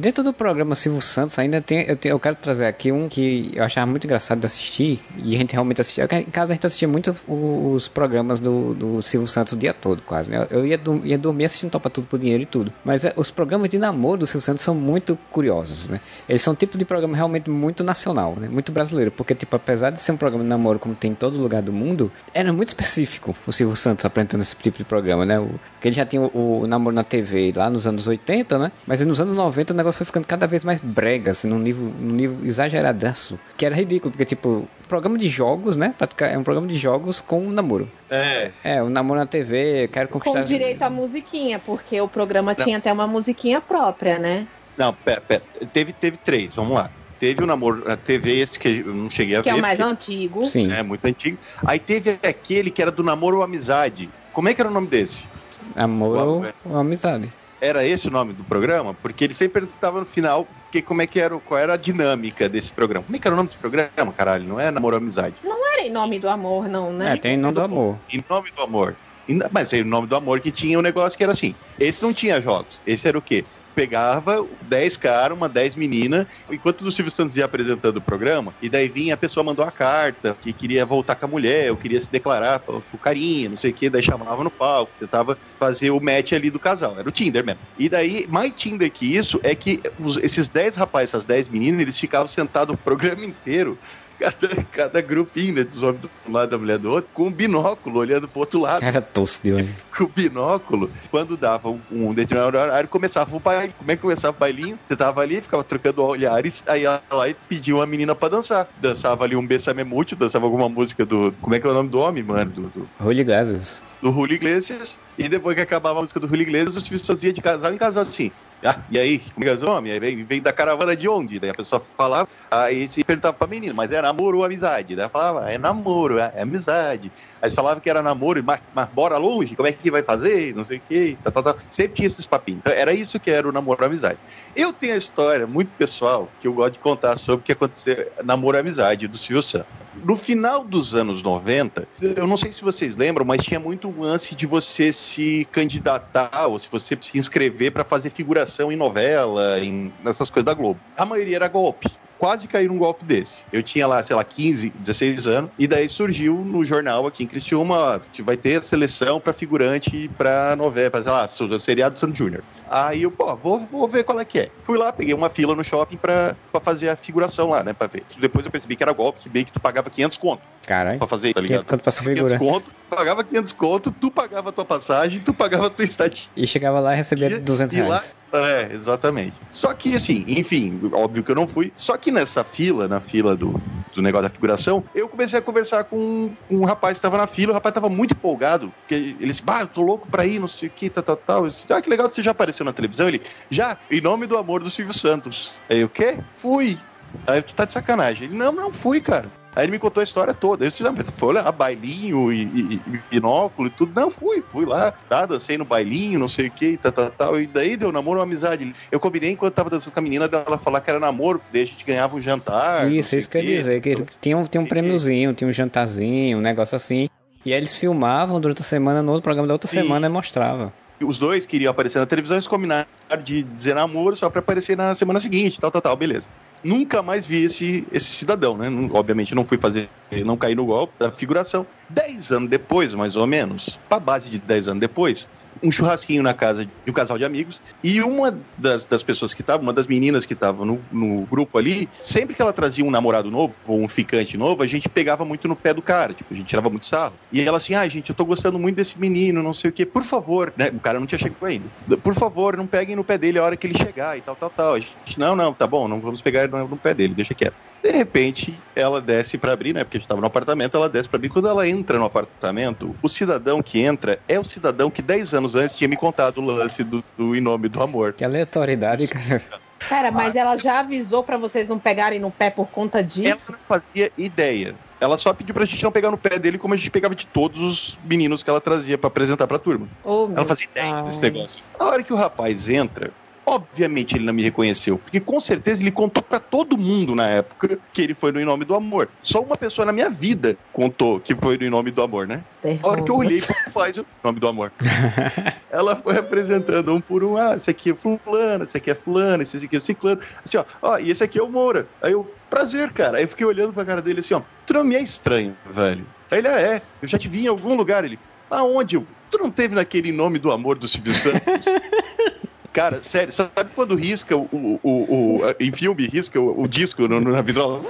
Dentro do programa Silvio Santos, ainda tem. Eu, tenho- eu quero trazer aqui um que eu achava muito engraçado de assistir. E a gente realmente assistia. Em casa a gente assistia muito os programas do, do Silvio Santos o dia todo, quase. Né? Eu ia, dur- ia dormir assistindo Topa Tudo por Dinheiro e tudo. Mas é, os programas de namoro do Silvio Santos são muito curiosos, né? Eles são um tipo de programa realmente muito nacional, né? Muito brasileiro. Porque, tipo, apesar de ser um programa de namoro como tem em todo lugar do mundo, era muito específico o Silvio Santos apresentando esse tipo de programa, né? O, porque ele já tinha o, o namoro na TV lá nos anos 80, né? Mas nos anos 90 o negócio foi ficando cada vez mais brega, assim, num nível, num nível exageradaço. Que era ridículo, porque, tipo, programa de jogos, né? É um programa de jogos com um namoro. É. É, o namoro na TV, quero conquistar. Com direito à musiquinha, porque o programa tinha até uma musiquinha própria, né? Não, pera, pera. Teve, teve três, vamos lá. Teve o namoro na TV, esse que eu não cheguei a Que ver. é o mais porque- antigo. Sim. É, muito antigo. Aí teve aquele que era do namoro ou amizade. Como é que era o nome desse? Amor é. ou amizade. Era esse o nome do programa? Porque ele sempre perguntava no final que, como é que era, o- qual era a dinâmica desse programa. Como é que era o nome desse programa, caralho? Não é namoro ou amizade? Não era em nome do amor, não, né? É, tem nome do amor. Em nome do amor. Em- Mas em nome do amor que tinha um negócio que era assim. Esse não tinha jogos. Esse era o quê? Pegava 10 caras, uma 10 meninas, enquanto o Silvio Santos ia apresentando o programa, e daí vinha a pessoa mandou a carta que queria voltar com a mulher, ou queria se declarar pro pro carinha, não sei o que, daí chamava no palco, tentava fazer o match ali do casal. Era o Tinder mesmo. E daí, mais Tinder que isso, é que os- esses 10 rapazes, essas 10 meninas, eles ficavam sentados o programa inteiro cada, cada grupinho né, dos homens do lado da mulher do outro, com um binóculo olhando pro outro lado, Cara tosco de hoje. com o binóculo. Quando dava um, um determinado horário, começava o baile. Como é que começava o bailinho? Você tava ali, ficava trocando olhares, aí ela lá e pediu uma menina pra dançar. Dançava ali um Bessame Mútil, dançava alguma música do. Como é que é o nome do homem, mano? Do, do, Iglesias. do Julio Iglesias. E depois que acabava a música do Julio Iglesias, o Silvio fazia de casal em casal assim. Ah, e aí, é que é? Aí vem, vem da caravana de onde? Daí a pessoa falava, aí se perguntava pra menina, mas é namoro ou amizade? Daí ela falava, é namoro, é, é amizade. Aí falava que era namoro, mas, mas bora longe, como é que vai fazer? Não sei o quê. Tal, tal, tal. Sempre tinha esses papinhos. Então, era isso que era o namoro ou amizade. Eu tenho a história muito pessoal que eu gosto de contar sobre o que aconteceu namoro amizade do Silvio Santos. No final dos anos 90, eu não sei se vocês lembram, mas tinha muito um lance de você se candidatar ou se você se inscrever para fazer figuração em novela, em nessas coisas da Globo. A maioria era golpe. Quase caí num golpe desse. Eu tinha lá, sei lá, 15, 16 anos, e daí surgiu no jornal aqui em Criciúma, ó, que vai ter a seleção para figurante para novela, para sei lá, seriado do Santo Júnior. Aí eu, pô, vou, vou ver qual é que é. Fui lá, peguei uma fila no shopping pra, pra fazer a figuração lá, né, pra ver. Depois eu percebi que era golpe, que bem que tu pagava 500 conto Caralho. pra fazer, tá ligado? Quanto pra essa 500 figura? conto, pagava 500 conto, tu pagava a tua passagem, tu pagava a tua estadia. E chegava lá e recebia 200 E lá, reais. é, exatamente. Só que, assim, enfim, óbvio que eu não fui. Só que nessa fila, na fila do, do negócio da figuração, eu comecei a conversar com um rapaz que tava na fila. O rapaz tava muito empolgado, porque ele disse, bah, eu tô louco pra ir, não sei o que, tal, tal, tal. Eu disse, ah, que legal, você já apareceu na televisão? Ele, já, em nome do amor do Silvio Santos. Aí, o quê? Fui. Aí, tu tá de sacanagem. Ele, não, não fui, cara. Aí ele me contou a história toda. Eu disse, não, foi lá, bailinho e, e- e binóculo e tudo. Não, fui, fui lá, tá, dancei no bailinho, não sei o que, tal, tal, tal. E daí deu namoro amizade. Eu combinei enquanto tava dançando com a menina dela falar que era namoro, porque daí a gente ganhava um jantar. Isso, isso quer dizer, que tinha um, tinha um prêmiozinho, tinha um jantarzinho, um negócio assim. E aí eles filmavam durante a semana, no outro programa da outra Sim. semana e mostrava. Os dois queriam aparecer na televisão, eles combinaram de dizer namoro só pra aparecer na semana seguinte, tal, tal, tal, beleza. Nunca mais vi esse, esse cidadão, né? Obviamente não fui fazer, não caí no golpe da figuração. Dez anos depois, mais ou menos, pra base de dez anos depois, um churrasquinho na casa de um casal de amigos e uma das, das pessoas que estavam, uma das meninas que estavam no, no grupo ali, sempre que ela trazia um namorado novo ou um ficante novo, a gente pegava muito no pé do cara, tipo, a gente tirava muito sarro. E ela assim, ah, gente, eu tô gostando muito desse menino, não sei o quê, por favor, né? O cara não tinha chegado ainda. Por favor, não peguem no pé dele a hora que ele chegar e tal, tal, tal. A gente, não, não, tá bom, não vamos pegar no pé dele, deixa quieto. De repente, ela desce pra abrir, né? Porque a gente tava no apartamento, ela desce pra abrir. Quando ela entra no apartamento, o cidadão que entra é o cidadão que 10 anos antes tinha me contado o lance do, do Em Nome do Amor. Que aleatoriedade, cara. Cara, mas ela já avisou pra vocês não pegarem no pé por conta disso? Ela não fazia ideia. Ela só pediu pra gente não pegar no pé dele como a gente pegava de todos os meninos que ela trazia pra apresentar pra turma. Ô, Ela fazia ideia pai. desse negócio. A hora que o rapaz entra, Obviamente ele não me reconheceu, porque com certeza ele contou pra todo mundo na época que ele foi no Em Nome do Amor. Só uma pessoa na minha vida contou que foi no Em Nome do Amor, né? A hora que eu olhei pro faz o Nome do Amor. Ela foi apresentando um por um. Ah, esse aqui é fulano, esse aqui é fulano, esse aqui é ciclano. Assim, ó, ó, e esse aqui é o Moura. Aí eu, prazer, cara. Aí eu fiquei olhando pra cara dele assim, ó, tu não me é estranho, velho. Aí ele, ah, é, eu já te vi em algum lugar. Ele, aonde? Tu não teve naquele Nome do Amor do Silvio Santos? Cara, sério, sabe quando risca o, o, o, o- em filme, risca o, o disco no, no- na vitrola?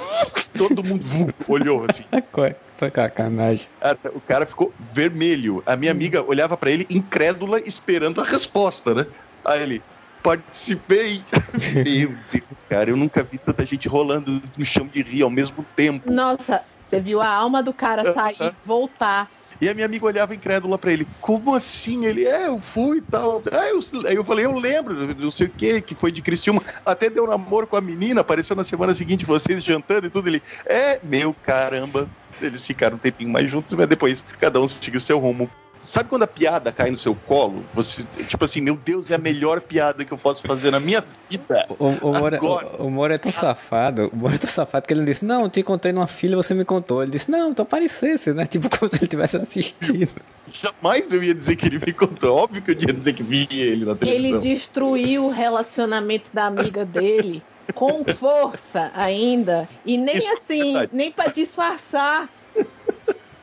Todo mundo olhou assim. Foi sacanagem. Cara, o cara ficou vermelho. A minha amiga olhava pra ele incrédula, esperando a resposta, né? Aí ele, participei. Meu Deus, cara, eu nunca vi tanta gente rolando no chão de rir ao mesmo tempo. Nossa, você viu a alma do cara sair e voltar. E a minha amiga olhava incrédula pra ele. Como assim? Ele, é, eu fui e tal. Aí eu, aí eu falei, eu lembro, não sei o que, que foi de Criciúma. Até deu namoro com a menina, apareceu na semana seguinte vocês jantando e tudo. Ele, é, meu caramba. Eles ficaram um tempinho mais juntos, mas depois cada um seguiu seu rumo. Sabe quando a piada cai no seu colo? Você, tipo assim, meu Deus, é a melhor piada que eu posso fazer na minha vida. O, o, Moro, Agora. o, o Moro é tão safado, o Moro é tão safado que ele disse, não, eu te encontrei numa fila você me contou. Ele disse, não, tu aparecesse, né? Tipo, como se ele tivesse assistido. Jamais eu ia dizer que ele me contou. Óbvio que eu ia dizer que vi ele na Ele televisão. destruiu o relacionamento da amiga dele com força ainda. E nem Isso é assim, verdade. nem pra disfarçar.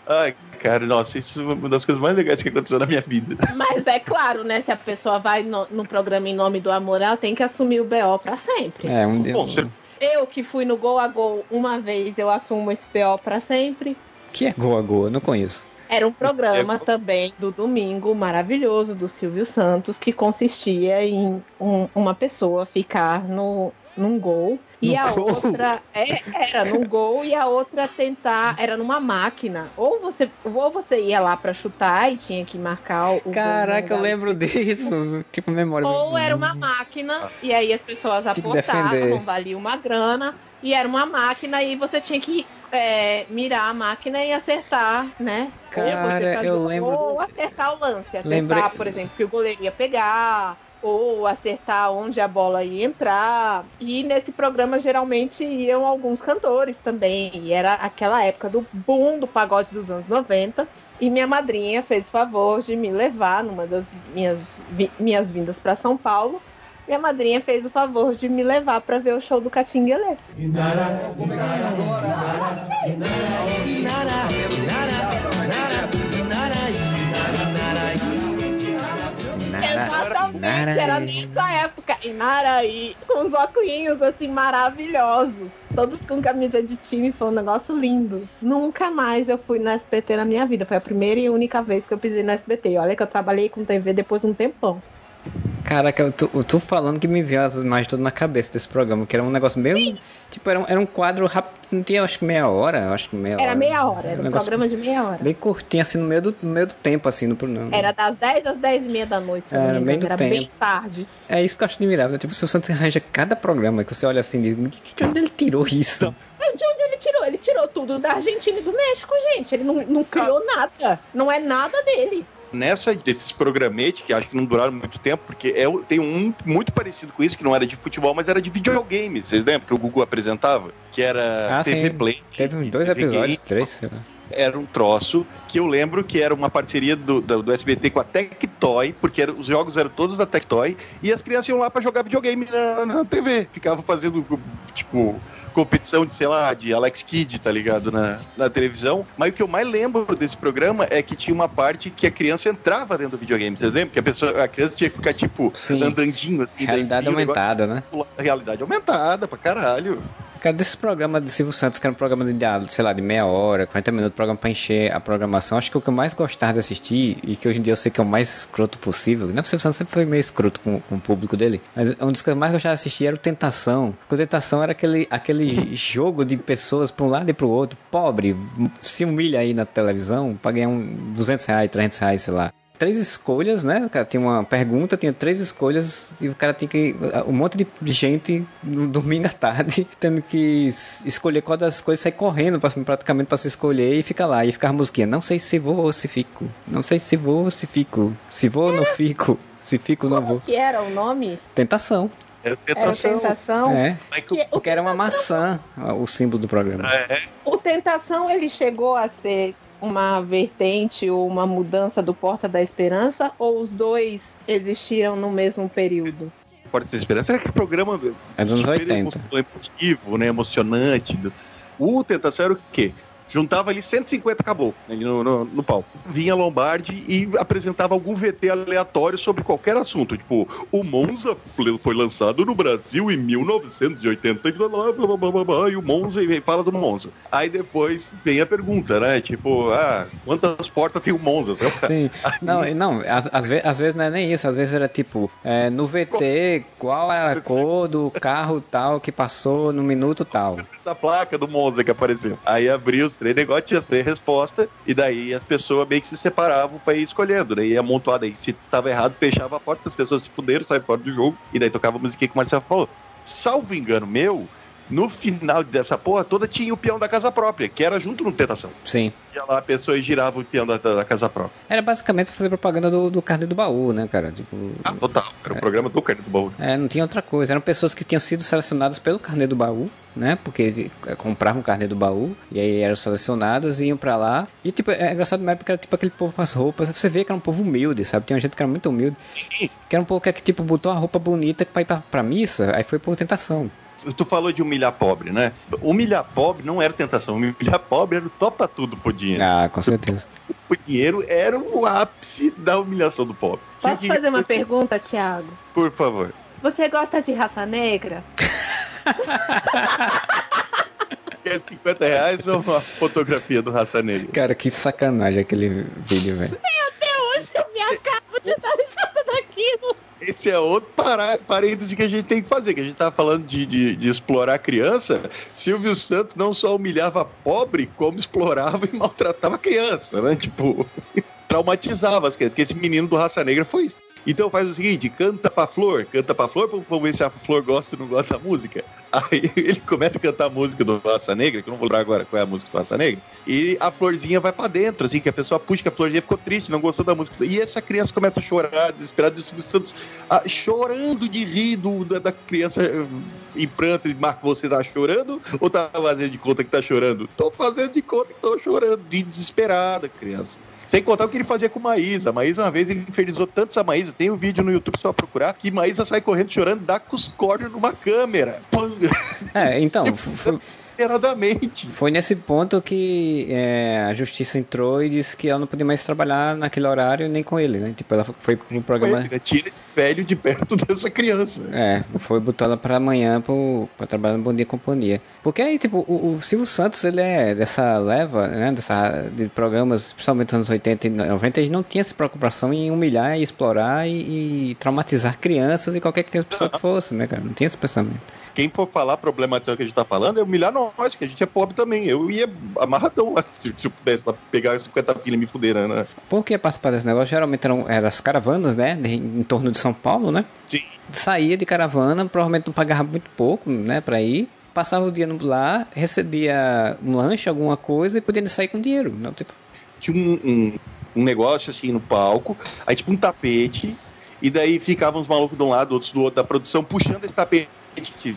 Ai, cara, nossa, isso é uma das coisas mais legais que aconteceu na minha vida. Mas é claro, né? Se a pessoa vai no, no programa em nome do amor, ela tem que assumir o BO pra sempre. É, um dia. Bom, você- Eu que fui no Gol a Gol uma vez, eu assumo esse BO pra sempre. Que é Goa Goa? Não conheço. Era um programa É- também do domingo maravilhoso do Silvio Santos que consistia em um- uma pessoa ficar no, num gol e No a gol? outra é, era num gol e a outra tentar era numa máquina ou você ou você ia lá pra chutar e tinha que marcar o Caraca, eu lembro disso. Tipo, memória. ou era uma máquina e aí as pessoas apostavam, valia uma grana e era uma máquina e você tinha que é, mirar a máquina e acertar, né? Cara, eu lembro- Ou acertar o lance, acertar, Lembrei- por exemplo, que o goleiro ia pegar, ou acertar onde a bola ia entrar. E nesse programa geralmente iam alguns cantores também. E era aquela época do boom do pagode dos anos 90. E minha madrinha fez o favor de me levar numa das minhas, vi- minhas vindas para São Paulo. Minha madrinha fez o favor de me levar para ver o show do Catinguelê. Exatamente, era nessa época. Em Naraí, com os óculos assim maravilhosos. Todos com camisa de time, foi um negócio lindo. Nunca mais eu fui no SBT na minha vida. Foi a primeira e única vez que eu pisei no SBT. Olha que eu trabalhei com TV depois de um tempão. Caraca, eu tô, eu tô falando que me veio as imagens todas na cabeça desse programa, que era um negócio meio. Tipo, era um, era um quadro rápido. Não tinha, acho que meia hora. Acho que meia Era hora. meia hora, era um negócio programa de meia hora. Bem curtinho, assim, no meio do, no meio do tempo, assim, no programa. Era das 10 às 10 e meia da noite, Era me bem Era bem tarde. É isso que eu acho admirável. né? Tipo, o seu Santos arranja cada programa que você olha assim, de de onde ele tirou isso? Mas de onde ele tirou? Ele tirou tudo da Argentina e do México, gente. Ele não, não criou nada. Não é nada dele. Nessa desses programetes, que acho que não duraram muito tempo, porque é, tem um muito parecido com isso, que não era de futebol, mas era de videogame. Vocês lembram que o Google apresentava? Que era Ah, TV sim. Play. Teve dois TV episódios, Game. três, sei lá. Era um troço que eu lembro que era uma parceria do, do, do SBT com a Tectoy, porque era- os jogos eram todos da Tectoy, e as crianças iam lá pra jogar videogame na, na TV. Ficavam fazendo, tipo, competição de, sei lá, de Alex Kidd, tá ligado? Na, na televisão. Mas o que eu mais lembro desse programa é que tinha uma parte que a criança entrava dentro do videogame. Vocês lembram? Que a, pessoa, a criança tinha que ficar, tipo, Sim. andandinho, assim. daí Realidade vinha o negócio- aumentada, né? Realidade aumentada pra caralho. Cara, desse programa do Silvio Santos, que era um programa de, sei lá, de meia hora, 40 minutos, programa pra encher a programação, acho que o que eu mais gostava de assistir, e que hoje em dia eu sei que é o mais escroto possível, né? O Silvio Santos sempre foi meio escroto com, com o público dele, mas um dos que eu mais gostava de assistir era o Tentação. O Tentação era aquele, aquele jogo de pessoas pra um lado e pro outro, pobre, se humilha aí na televisão, pra ganhar um 200 reais, 300 reais, sei lá três escolhas, né? O cara tinha uma pergunta, tinha três escolhas e o cara tinha que. Um monte de gente no domingo à tarde tendo que es- escolher qual das coisas sair correndo pra- praticamente para se escolher e fica lá. E ficar a musiquinha. Não sei se vou ou se fico. Não sei se vou ou se fico. Se vou ou não fico. Se fica ou não vou. Que era o nome? Tentação. Era Era tentação. Tentação? É. Porque era uma maçã, o símbolo do programa. É, O Tentação, ele chegou a ser uma vertente ou uma mudança do Porta da Esperança? Ou os dois existiram no mesmo período? Porta da Esperança é que programa É dos anos super 80. emo- emotivo, né? Emocionante. O Tentação era o quê? Juntava ali 150 acabou ali no, no, no palco. Vinha Lombardi e apresentava algum VT aleatório sobre qualquer assunto. Tipo, o Monza foi lançado no Brasil em 1980 e blá, blá, blá, blá, blá, blá, e o Monza e fala do Monza. Aí depois vem a pergunta, né? Tipo, ah, quantas portas tem o Monza? Sim. Não, não às, às, ve- às vezes não é nem isso. Às vezes era tipo, é, no VT, qual é a cor do carro tal que passou no minuto tal. essa placa do Monza que apareceu. Aí abriu três negócios, tinha as três respostas, e daí as pessoas meio que se separavam pra ir escolhendo, né? E amontoado aí. Se tava errado, fechava a porta, as pessoas se fuderam, saíram fora do jogo, e daí tocava a musiquinha que o Marcelo falou. Salvo engano meu, no final dessa porra toda tinha o peão da casa própria, que era junto no Tentação. Sim. Ia lá a pessoa e girava o peão da, da casa própria. Era basicamente fazer propaganda do, do carne do baú, né, cara? Tipo. Ah, total. Era o programa do Carne do Baú. É, não tinha outra coisa. Eram pessoas que tinham sido selecionadas pelo carnê do baú, né? Porque eh, compravam o carnê do baú e aí eram selecionadas e iam pra lá. E tipo, é engraçado na época era tipo aquele povo com as roupas. Você vê que era um povo humilde, sabe? Tinha gente que era muito humilde. Que era um povo que tipo botou uma roupa bonita pra ir pra, pra missa, aí foi por tentação. Tu falou de humilhar pobre, né? Humilhar pobre não era tentação. Humilhar pobre era o topa tudo por dinheiro. Ah, com certeza. O dinheiro era o ápice da humilhação do pobre. Posso Que- fazer uma pergunta, Thiago? Por favor. Você gosta de raça negra? Quer 50 reais ou uma fotografia do Raça Negra? Cara, que sacanagem aquele vídeo, velho. Até hoje eu me acabo de dar risada daquilo. Esse é outro parêntese que a gente tem que fazer, que a gente tava falando de, de, de explorar criança. Silvio Santos não só humilhava pobre, como explorava e maltratava criança, né? Tipo, traumatizava as crianças, porque esse menino do Raça Negra foi isso. Então faz o seguinte, canta pra flor, canta pra flor, vamos ver se a flor gosta ou não gosta da música. Aí ele começa a cantar a música do Raça Negra, que eu não vou lembrar agora qual é a música do Raça Negra, e a florzinha vai pra dentro, assim, que a pessoa puxa que a florzinha ficou triste, não gostou da música. E essa criança começa a chorar, desesperada, e o Silvio Santos ah, chorando de rir do- da, da criança eh, em pranto, Marco, você tá chorando ou tá fazendo de conta que tá chorando? Tô fazendo de conta que tô chorando, de desesperada, criança. Sem contar o que ele fazia com Maísa. Maísa, uma vez, ele infernizou tanto a Maísa. Tem um vídeo no YouTube só procurar que Maísa sai correndo chorando, dá cornos numa câmera. É, então, foi, Desesperadamente. foi nesse ponto que é, a justiça entrou e disse que ela não podia mais trabalhar naquele horário nem com ele, né? Tipo, ela foi pro programa. Ele, né? Tira esse velho de perto dessa criança. É, foi botar ela pra amanhã pro, pra trabalhar no Bom Dia Companhia. Porque aí, tipo, o, o Silvio Santos, ele é dessa leva, né, dessa, de programas, principalmente nos anos 80 e 90, ele não tinha essa preocupação em humilhar e explorar e, e traumatizar crianças e qualquer pessoa que fosse, né, cara? Não tinha esse pensamento. Quem for falar, problematizar o que a gente tá falando, é humilhar nós, que a gente é pobre também. Eu ia amarradão lá, se, se eu pudesse lá, pegar 50 pila e me fuder, né? Por que participar desse negócio? Geralmente eram, eram as caravanas, né, em torno de São Paulo, né? Sim. Saía de caravana, provavelmente não pagava muito pouco, né, pra ir. Passava o dia no lá, recebia um lanche, alguma coisa e podia sair com dinheiro. Não, tipo, tinha um, um, um negócio assim no palco, aí tipo um tapete, e daí ficavam os malucos de um lado, outros do outro da produção, puxando esse tapete,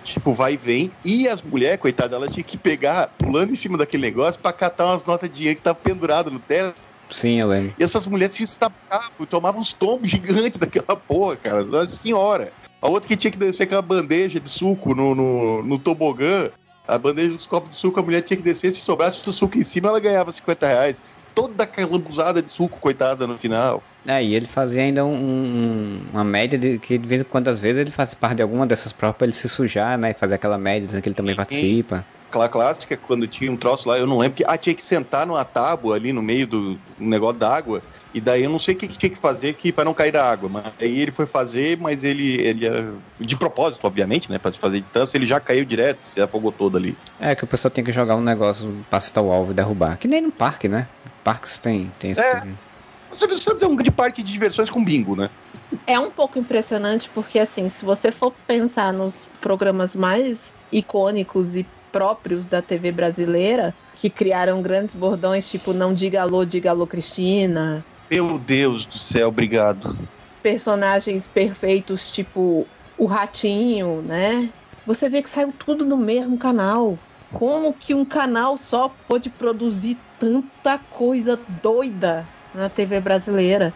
tipo, vai e vem, e as mulheres, coitadas, elas tinham que pegar, pulando em cima daquele negócio pra catar umas notas de dinheiro que tava pendurado no teto. Sim, lembro. E essas mulheres se estacavam, tomavam uns tombos gigantes daquela porra, cara. Nossa senhora. A outra que tinha que descer com a bandeja de suco no, no, no tobogã, a bandeja dos copos de suco, a mulher tinha que descer, se sobrasse o suco em cima, ela ganhava 50 reais. Toda aquela lambuzada de suco, coitada, no final. É, e ele fazia ainda um- um- uma média de que de vez em quando, às vezes, ele faz parte de alguma dessas provas pra ele se sujar, né? E fazer aquela média dizendo que ele também participa. Aquela clássica, quando tinha um troço lá, eu não lembro, que ah, tinha que sentar numa tábua ali no meio do negócio d'água. E daí eu não sei o que, que tinha que fazer aqui para não cair da água. Mas aí ele foi fazer, mas ele, ele eh, de propósito, obviamente, né? Pra se fazer de tanto, ele já caiu direto, se afogou todo ali. É, que o pessoal tem que jogar um negócio pra acertar o alvo e derrubar. Que nem no parque, né? Parques tem, tem esse. É. O Silvio Santos é um grande parque de diversões com bingo, né? É um pouco impressionante porque, assim, se você for pensar nos programas mais icônicos e próprios da TV brasileira, que criaram grandes bordões, tipo Não Diga Alô, Diga Alô Cristina. Meu Deus do céu, obrigado. personagens perfeitos, tipo o Ratinho, né? Você vê que saiu tudo no mesmo canal. Como que um canal só pôde produzir tanta coisa doida na TV brasileira?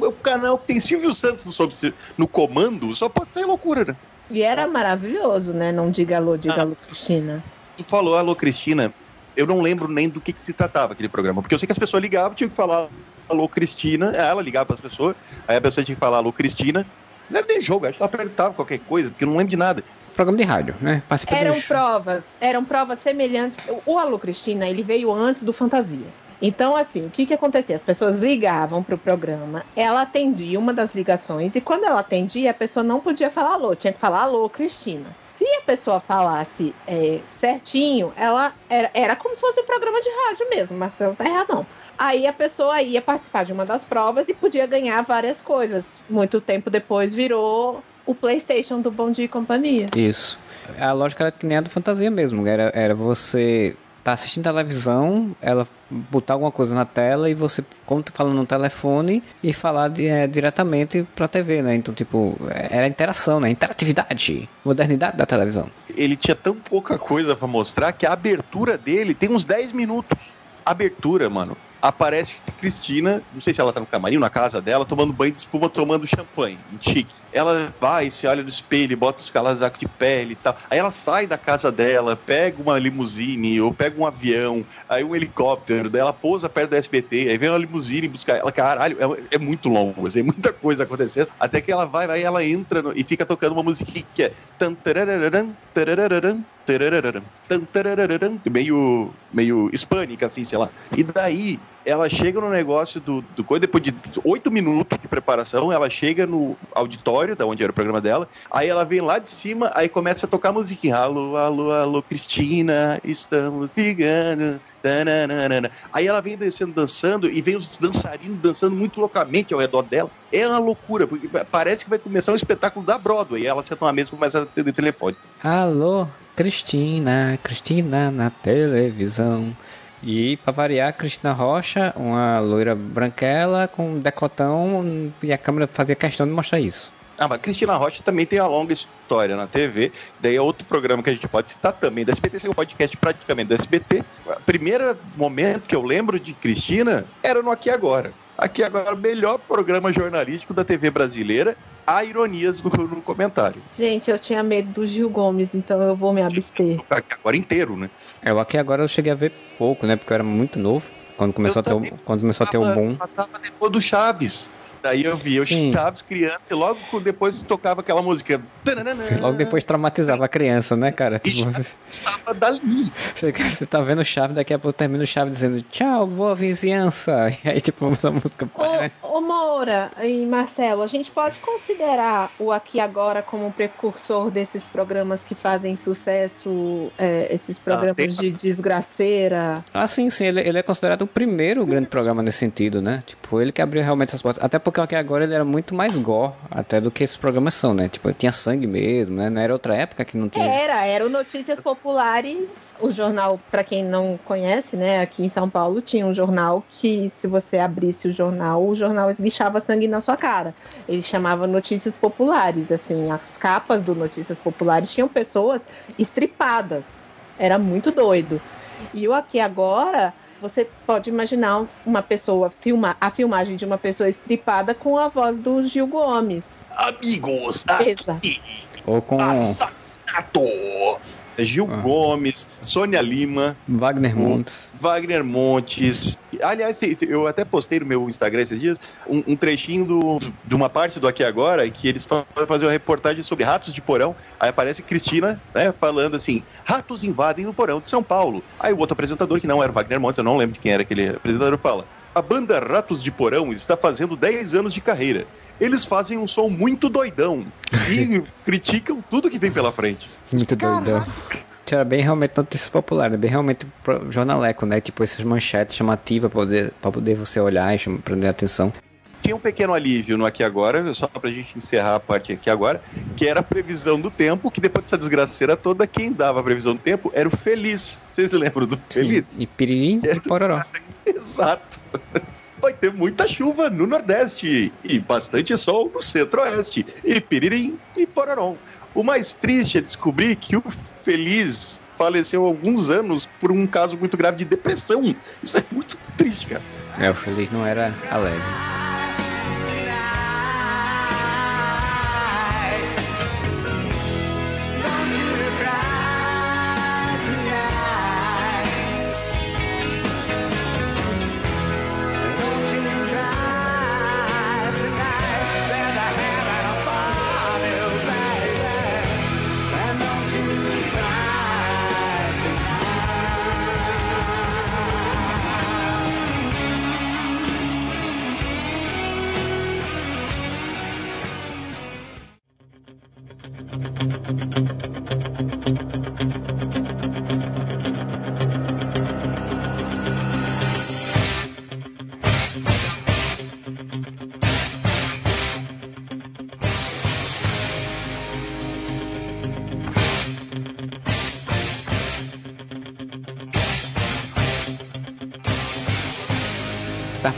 O canal que tem Silvio Santos sob, no comando só pode sair loucura, né? E era maravilhoso, né? Não diga alô, diga alô, Cristina. Tu falou Alô Cristina, eu não lembro nem do que, que se tratava aquele programa, porque eu sei que as pessoas ligavam, tinham que falar Alô Cristina, ela ligava para as pessoas, aí a pessoa tinha que falar Alô Cristina. Não era nem jogo, acho que ela perguntava qualquer coisa, porque eu não lembro de nada. Programa de rádio, né? Participa Eram dos- provas, eram provas semelhantes. O Alô Cristina, ele veio antes do Fantasia. Então, assim, o que que acontecia? As pessoas ligavam pro programa, ela atendia uma das ligações e quando ela atendia, a pessoa não podia falar alô, tinha que falar alô, Cristina. A pessoa falasse é, certinho, ela era, era como se fosse um programa de rádio mesmo, mas não tá errado não. Aí a pessoa ia participar de uma das provas e podia ganhar várias coisas. Muito tempo depois virou o PlayStation do Bom Dia e Companhia. Isso. A lógica era que nem a do fantasia mesmo. Era, era você tá assistindo televisão, ela botar alguma coisa na tela e você, como tá falando no telefone, e falar de- é, diretamente pra TV, né? Então, tipo, era interação, né? Interatividade, modernidade da televisão. Ele tinha tão pouca coisa pra mostrar que a abertura dele tem uns 10 minutos. Abertura, mano. Aparece Cristina, não sei se ela tá no camarim, na casa dela, tomando banho de espuma, tomando champanhe, um. Ela vai, se olha no espelho, bota os casacos de pele e tal. Aí ela sai da casa dela, pega uma limusine, ou pega um avião, aí um helicóptero, daí ela pousa perto da SBT, aí vem uma limusine buscar ela. Caralho, é, é muito longo, assim, é muita coisa acontecendo. Até que ela vai, vai, ela entra no- e fica tocando uma musiquinha que é. meio, meio hispânica, assim, sei lá. E daí ela chega no negócio do, do coisa, depois de oito minutos de preparação, ela chega no auditório, da onde era o programa dela, aí ela vem lá de cima, aí começa a tocar musiquinha. Alô, alô, alô, Cristina, estamos ligando. Tananana. Aí ela vem descendo dançando e vem os dançarinos dançando muito loucamente ao redor dela. É uma loucura, porque parece que vai começar um espetáculo da Broadway. Ela senta na mesa e começa a atender telefone. Alô, Cristina, Cristina na televisão. E pra variar, Cristina Rocha, uma loira branquela com decotão, e a câmera fazia questão de mostrar isso. Ah, mas Cristina Rocha também tem uma longa história na TV. Daí é outro programa que a gente pode citar também. Da SBT, é um podcast praticamente do SBT. O primeiro momento que eu lembro de Cristina era no Aqui Agora. Aqui Agora, o melhor programa jornalístico da TV brasileira. Há ironias no, no comentário. Gente, eu tinha medo do Gil Gomes, então eu vou me abster. Aqui Agora inteiro, né? É, o aqui agora eu cheguei a ver pouco, né? Porque eu era muito novo. Quando começou, a ter, o, quando começou a ter o boom. Passava depois do Chaves. Daí eu via o Sim. Chaves criança e logo depois tocava aquela música. Logo depois traumatizava a criança, né, cara? Tipo, você, Tava dali. você, você tá vendo o Chave, daqui a pouco termina o Chave dizendo tchau, boa vizinhança. E aí, tipo, a música. Ô, ô Moura e Marcelo, a gente pode considerar o Aqui Agora como um precursor desses programas que fazem sucesso, é, esses programas tem- de desgraceira? Ah, sim, sim. Ele, ele é considerado o primeiro grande programa nesse sentido, né? Tipo, ele que abriu realmente essas portas. Até o aqui agora ele era muito mais gore, até do que esses programas são, né? Tipo, tinha sangue mesmo, né? Não era outra época que não tinha. Era, era o Notícias Populares. O jornal, para quem não conhece, né, aqui em São Paulo tinha um jornal que, se você abrisse o jornal, o jornal esguichava sangue na sua cara. Ele chamava Notícias Populares, assim, as capas do Notícias Populares tinham pessoas estripadas. Era muito doido. E o aqui agora, você pode imaginar uma pessoa filmar a filmagem de uma pessoa estripada com a voz do Gil Gomes. Amigos, Exato. Ou com Assassinato! Gil Gomes, Sônia Lima, Wagner Montes. Wagner Montes. Aliás, eu até postei no meu Instagram esses dias um, um trechinho do, de uma parte do Aqui Agora que eles fa- fazer uma reportagem sobre ratos de porão. Aí aparece Cristina, né, falando assim: ratos invadem o porão de São Paulo. Aí o outro apresentador, que não era o Wagner Montes, eu não lembro de quem era aquele apresentador, fala: a banda Ratos de Porão está fazendo 10 anos de carreira. Eles fazem um som muito doidão e criticam tudo que vem pela frente. Muito doidão. Era bem realmente notícias populares, né? bem realmente jornaleco, né? Tipo, essas manchetes chamativas pra poder, pra poder você olhar e prender atenção. Tinha um pequeno alívio no Aqui Agora, só pra gente encerrar a parte aqui agora, que era a previsão do tempo, que depois dessa desgraceira toda, quem dava a previsão do tempo era o Feliz. Vocês lembram do Feliz? E piririm e pororó. Exato. Vai ter muita chuva no Nordeste e bastante sol no Centro-Oeste e Piririm e Pororom. O mais triste é descobrir que o feliz faleceu há alguns anos por um caso muito grave de depressão. Isso é muito triste, cara. É, o feliz não era alegre.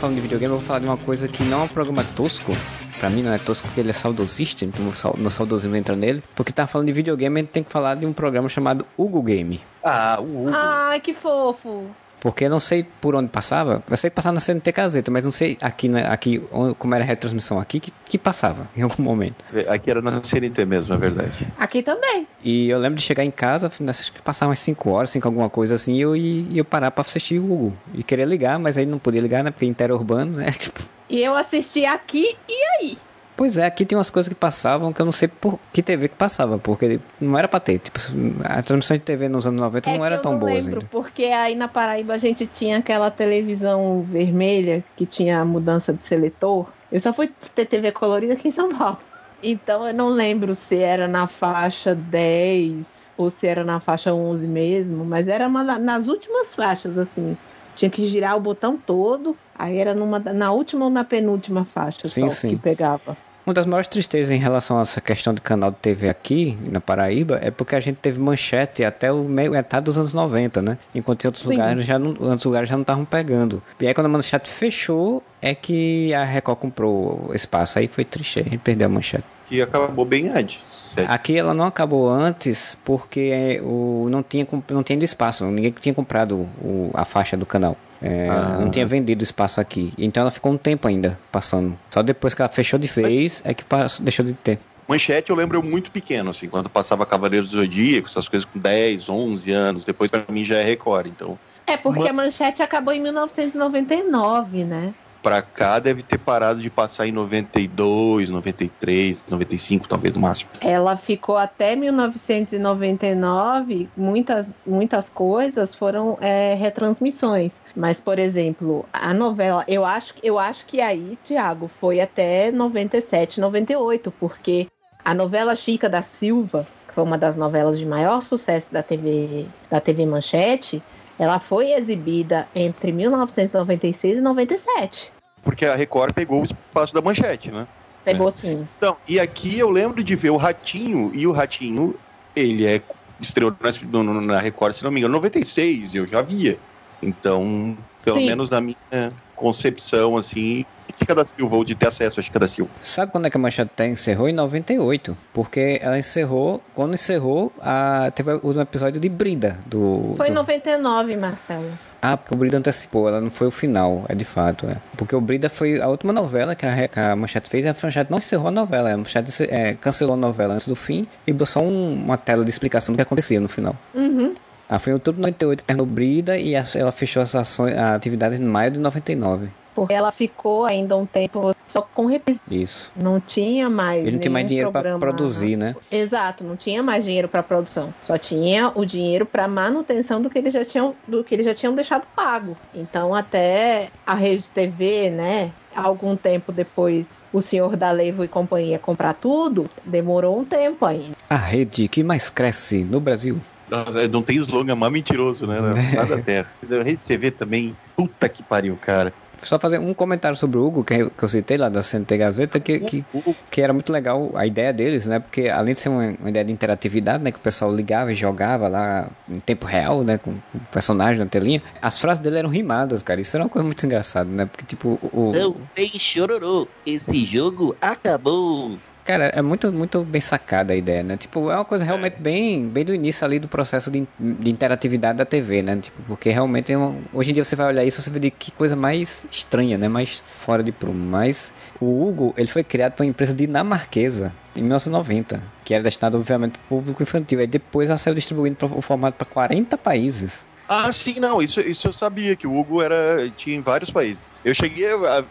Falando de videogame, eu vou falar de uma coisa que não é um programa tosco. Pra mim não é tosco porque ele é saudosista, então meu saudosismo entra nele. Porque tá falando de videogame, a gente tem que falar de um programa chamado Hugo Game. Ah, o Hugo. Ai, que fofo. Porque eu não sei por onde passava. Eu sei que passava na CNT Caseta, mas não sei aqui, né, aqui como era a retransmissão aqui, que, que passava em algum momento. Aqui era na CNT mesmo, é verdade. Aqui também. E eu lembro de chegar em casa, acho que passava umas 5 horas, 5 alguma coisa assim, e eu ia, ia parar pra assistir o Hugo. E queria ligar, mas aí não podia ligar, né? Porque interurbano, né? Tipo, E eu assisti aqui e aí? Pois é, aqui tem umas coisas que passavam que eu não sei por que TV que passava, porque não era pra ter. Tipo, a transmissão de TV nos anos 90 É não era eu tão não boa lembro, ainda. porque aí na Paraíba a gente tinha aquela televisão vermelha que tinha a mudança de seletor. Eu só fui ter TV colorida aqui em São Paulo. Então eu não lembro se era na faixa 10 ou se era na faixa 11 mesmo, mas era uma nas últimas faixas, assim. Tinha que girar o botão todo, aí era numa, na última ou na penúltima faixa Sim, só sim. que pegava. Uma das maiores tristezas em relação a essa questão de canal de TV aqui na Paraíba é porque a gente teve manchete até o meio metade dos anos 90, né? Enquanto em outros Sim. lugares já não, outros lugares já não estavam pegando. E aí quando a manchete fechou é que a Record comprou o espaço. Aí foi triste, a gente perdeu a manchete. Que acabou bem antes. Aqui ela não acabou antes porque o, não, tinha, não tinha espaço, ninguém tinha comprado o- a faixa do canal. É, Ah. Não tinha vendido espaço aqui. Então ela ficou um tempo ainda passando. Só depois que ela fechou de vez é que passou- deixou de ter. Manchete eu lembro eu muito pequeno, assim, quando passava Cavaleiros do Zodíaco, essas coisas com 10, 11 anos, depois pra mim já é Record, então É porque a manchete acabou em 1999, né? Pra cá deve ter parado de passar em 92, 93, 95 talvez no máximo. Ela ficou até 1999, muitas, muitas coisas foram é, retransmissões. Mas, por exemplo, a novela, eu acho, eu acho que aí, Tiago, foi até 97, 98, porque a novela Chica da Silva, que foi uma das novelas de maior sucesso da TV, da TV Manchete, ela foi exibida entre 1996 e 97. Porque a Record pegou o espaço da Manchete, né? Pegou sim. Então, e aqui eu lembro de ver o Ratinho, e o Ratinho, ele é estreou na, na Record, se não me engano, 96, eu já via. Então, pelo Sim. menos na minha concepção, assim, Chica da Silva, ou de ter acesso a Chica da Silva. Sabe quando é que a Manchete até encerrou? Em 98. Porque ela encerrou, quando encerrou, a, teve o episódio de Brida. Do, Foi em do- 99, Marcelo. Ah, porque o Brida antecipou, ela não foi o final, é de fato. É. Porque o Brida foi a última novela que a, que a Manchete fez e a Manchete não encerrou a novela. A Manchete é, cancelou a novela antes do fim e deu só um- uma tela de explicação do que acontecia no final. Uhum. Ah, foi em outubro de 98 que terminou Brida e a- ela fechou as ações, a atividade em maio de 99. Porque ela ficou ainda um tempo só com reprise. Isso. Não tinha mais. Ele não tinha mais dinheiro para produzir, né? Exato, não tinha mais dinheiro para produção. Só tinha o dinheiro para manutenção do que eles já tinham, do que eles já tinham deixado pago. Então até a Rede TV, né, algum tempo depois o senhor da Levo e companhia comprar tudo, demorou um tempo ainda. A rede que mais cresce no Brasil. Nossa, Não tem slogan mais mentiroso, né? Nada terra. A Rede TV também, puta que pariu, cara. Só fazer um comentário sobre o Hugo, que eu, que eu citei lá da CNT Gazeta, que, que, que era muito legal a ideia deles, né? Porque além de ser uma, uma ideia de interatividade, né? Que o pessoal ligava e jogava lá em tempo real, né? Com o personagem na telinha, as frases dele eram rimadas, cara. Isso era uma coisa muito engraçada, né? Porque, tipo, o. Não tem chororô. Esse jogo acabou. Cara, é muito, muito bem sacada a ideia, né? Tipo, é uma coisa realmente bem, bem do início ali do processo de, de interatividade da TV, né? Tipo, porque realmente é uma, hoje em dia você vai olhar isso e você vê de que coisa mais estranha, né? Mais fora de prumo. Mas o Hugo, ele foi criado por uma empresa dinamarquesa em 1990, que era destinado obviamente para o público infantil. Aí depois ela saiu distribuindo o formato para 40 países. Ah, sim, não, isso, isso eu sabia, que o Hugo era, tinha em vários países. Eu cheguei a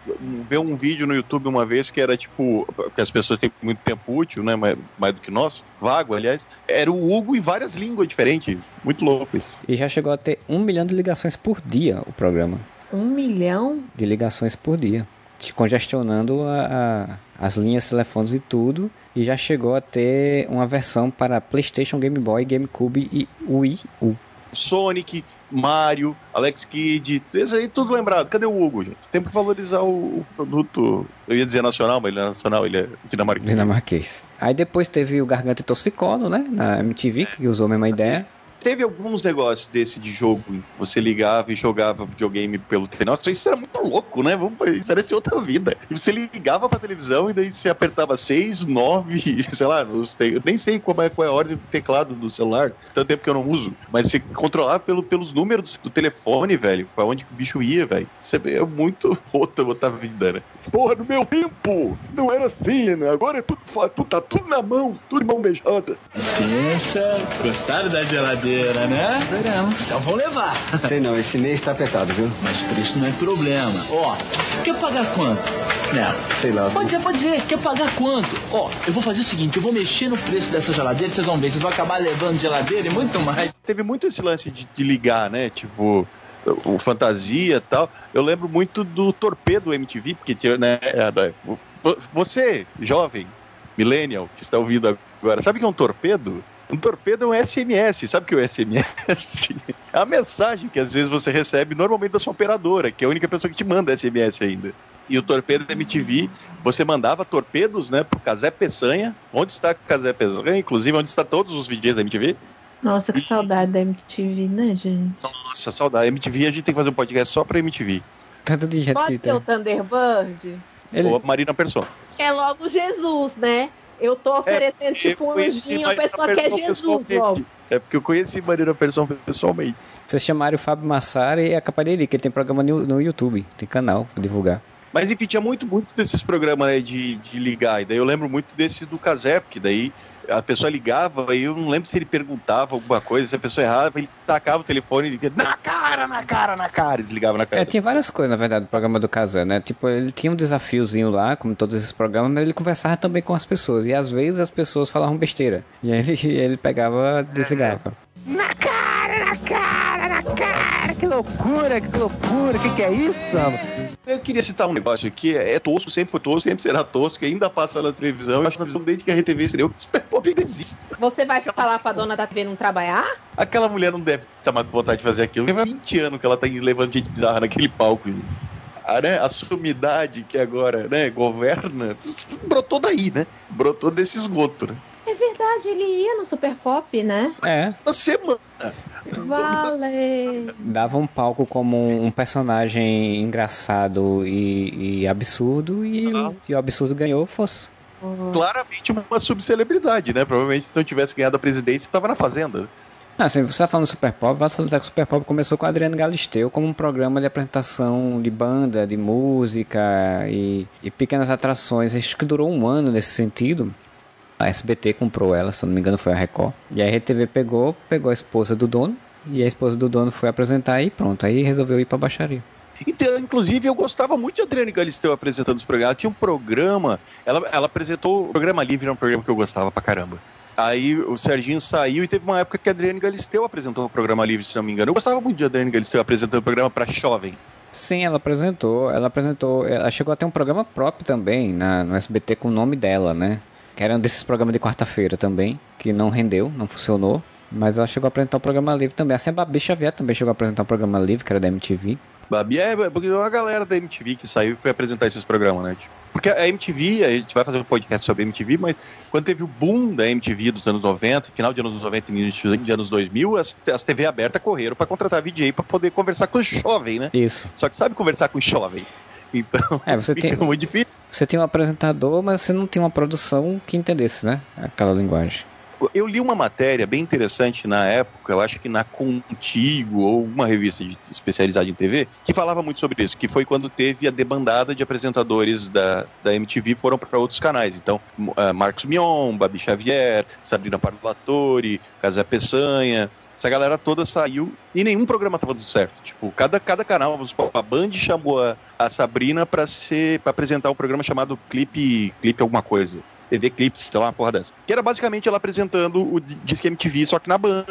ver um vídeo no YouTube uma vez que era tipo, que as pessoas têm muito tempo útil, né, mais, mais do que nós, vago, aliás, era o Hugo em várias línguas diferentes, muito louco isso. E já chegou a ter um milhão de ligações por dia o programa. Um milhão? de ligações por dia, te congestionando a, a- as linhas telefônicas e tudo, e já chegou a ter uma versão para PlayStation, Game Boy, GameCube e Wii U. Sonic, Mario, Alex Kidd, esse aí tudo lembrado. Cadê o Hugo, gente? Tem que valorizar o, o produto, eu ia dizer nacional, mas ele é nacional, ele é dinamarquês. Dinamarquês. Aí depois teve o Garganta e Torcicolo, né? Na MTV, que usou a mesma ideia. Teve alguns negócios desse de jogo, você ligava e jogava videogame pelo telefone. Nossa, isso era muito louco, né? Vamos, isso parecia outra vida. E você ligava pra televisão e daí você apertava 6, 9, sei lá, não sei, eu nem sei qual é, qual é a ordem do teclado do celular, tanto tempo que eu não uso. Mas você controlava pelo, pelos números do telefone, velho, pra onde que o bicho ia, velho. Isso é muito outra, outra vida, né? Porra, no meu tempo, não era assim, né? Agora é tudo, tudo, tá tudo na mão, tudo de mão beijada. Licença, gostaram da geladeira, né? Adoramos. Então vão levar. Sei não, esse mês tá apertado, viu? Mas o preço não é problema. Ó, quer pagar quanto? Nela. Sei lá. Pode dizer, pode dizer. Quer pagar quanto? Ó, eu vou fazer o seguinte, eu vou mexer no preço dessa geladeira, vocês vão ver, vocês vão acabar levando geladeira e muito mais. Teve muito esse lance de, de ligar, né? Tipo, o fantasia e tal. Eu lembro muito do Torpedo MTV, porque tinha, né? era- vo- Você, jovem, millennial, que está ouvindo agora, sabe o que é um torpedo? Um torpedo é um SMS, sabe o que é o SMS? É a mensagem que às vezes você recebe normalmente da sua operadora, que é a única pessoa que te manda SMS ainda. E o torpedo da MTV, você mandava torpedos, né, pro Casé Peçanha. Onde está o Casé Peçanha? Inclusive, onde está todos os VJs da MTV? Nossa, que saudade da MTV, né, gente? Nossa, saudade. MTV, a gente tem que fazer um podcast só pra MTV. Tanto de gente Pode ser o Thunderbird? Ou a Marina Persona. É logo Jesus, né? Eu tô oferecendo tipo um anjinho, a pessoa quer Persson Jesus logo. É porque eu conheci Marina Persona pessoalmente. Vocês chamaram o Fábio Massari e a capa dele, que ele tem programa no, no YouTube, tem canal pra divulgar. Mas enfim, tinha muito, muito desses programas né, de, de ligar. E daí eu lembro muito desse do Casé, porque daí a pessoa ligava e eu não lembro se ele perguntava alguma coisa, se a pessoa errava, ele tacava o telefone e dizia, na cara, na cara, na cara, e desligava na cara. É, tinha várias coisas, na verdade, do programa do Kazan, né? Tipo, ele tinha um desafiozinho lá, como todos esses programas, mas ele conversava também com as pessoas. E às vezes as pessoas falavam besteira. E aí ele, ele pegava e desligava. Na cara, na cara, na cara. Que loucura, que loucura. Que que é isso? Eu queria citar um negócio aqui, é tosco, sempre foi tosco, sempre será tosco, ainda passa na televisão. Eu acho que na televisão desde que a RTV que Super Pop ainda existe. Você vai falar pra dona da TV não trabalhar? Aquela mulher não deve estar mais com vontade de fazer aquilo. Leva 20 anos que ela tá levando gente bizarra naquele palco. A, né, a sumidade que agora né, governa brotou daí, né? Brotou desse esgoto, né? É verdade, ele ia no Super Pop, né? É. Uma semana. Vale. Dava um palco como um personagem engraçado e, e absurdo, e, o- e o absurdo ganhou fosse. Claramente uma subcelebridade, né? Provavelmente se não tivesse ganhado a presidência, estava na Fazenda. Não, assim, você tá falando do Super Pop, vai salientar que o Super Pop começou com o Adriano Galisteu como um programa de apresentação de banda, de música e, e pequenas atrações. Acho que durou um ano nesse sentido. A SBT comprou ela, se não me engano foi a Record. E a RTV pegou, pegou a esposa do dono, e a esposa do dono foi apresentar e pronto, aí resolveu ir pra baixaria. Então, inclusive, eu gostava muito de Adriane Galisteu apresentando os programas. Ela tinha um programa, ela, ela apresentou o programa Livre, era um programa que eu gostava pra caramba. Aí o Serginho saiu e teve uma época que a Adriane Galisteu apresentou o programa Livre, se não me engano. Eu gostava muito de Adriane Galisteu apresentando o programa pra jovem. Sim, ela apresentou, ela apresentou, ela chegou a ter um programa próprio também na, no SBT com o nome dela, né? Que era um desses programas de quarta-feira também, que não rendeu, não funcionou. Mas ela chegou a apresentar o programa livre também. Assim, a Babi Xavier também chegou a apresentar o programa livre, que era da MTV. Babi é porque é uma galera da MTV que saiu e foi apresentar esses programas, né? Tipo, porque a MTV, a gente vai fazer um podcast sobre a MTV, mas quando teve o boom da MTV dos anos 90, final de anos 90 e início de anos 2000, as, as TV abertas correram para contratar VJ para poder conversar com o jovem, né? Isso. Só que sabe conversar com o jovem. Então, É, você fica tem- muito difícil. Você tem um apresentador, mas você não tem uma produção que entendesse, né? Aquela linguagem. Eu li uma matéria bem interessante na época, eu acho que na Contigo, ou uma revista de- especializada em TV, que falava muito sobre isso, que foi quando teve a debandada de apresentadores da, da MTV foram para outros canais. Então, eh, Marcos Mion, Babi Xavier, Sabrina Parlatore, Casé Peçanha, essa galera toda saiu e nenhum programa tava dando certo. Tipo, cada, cada canal, vamos a Band chamou a, a Sabrina para ser para apresentar um programa chamado Clipe, Clipe alguma coisa. TV Clips, sei lá, uma porra dessa. Que era basicamente ela apresentando o Di- Disque MTV, só que na Band.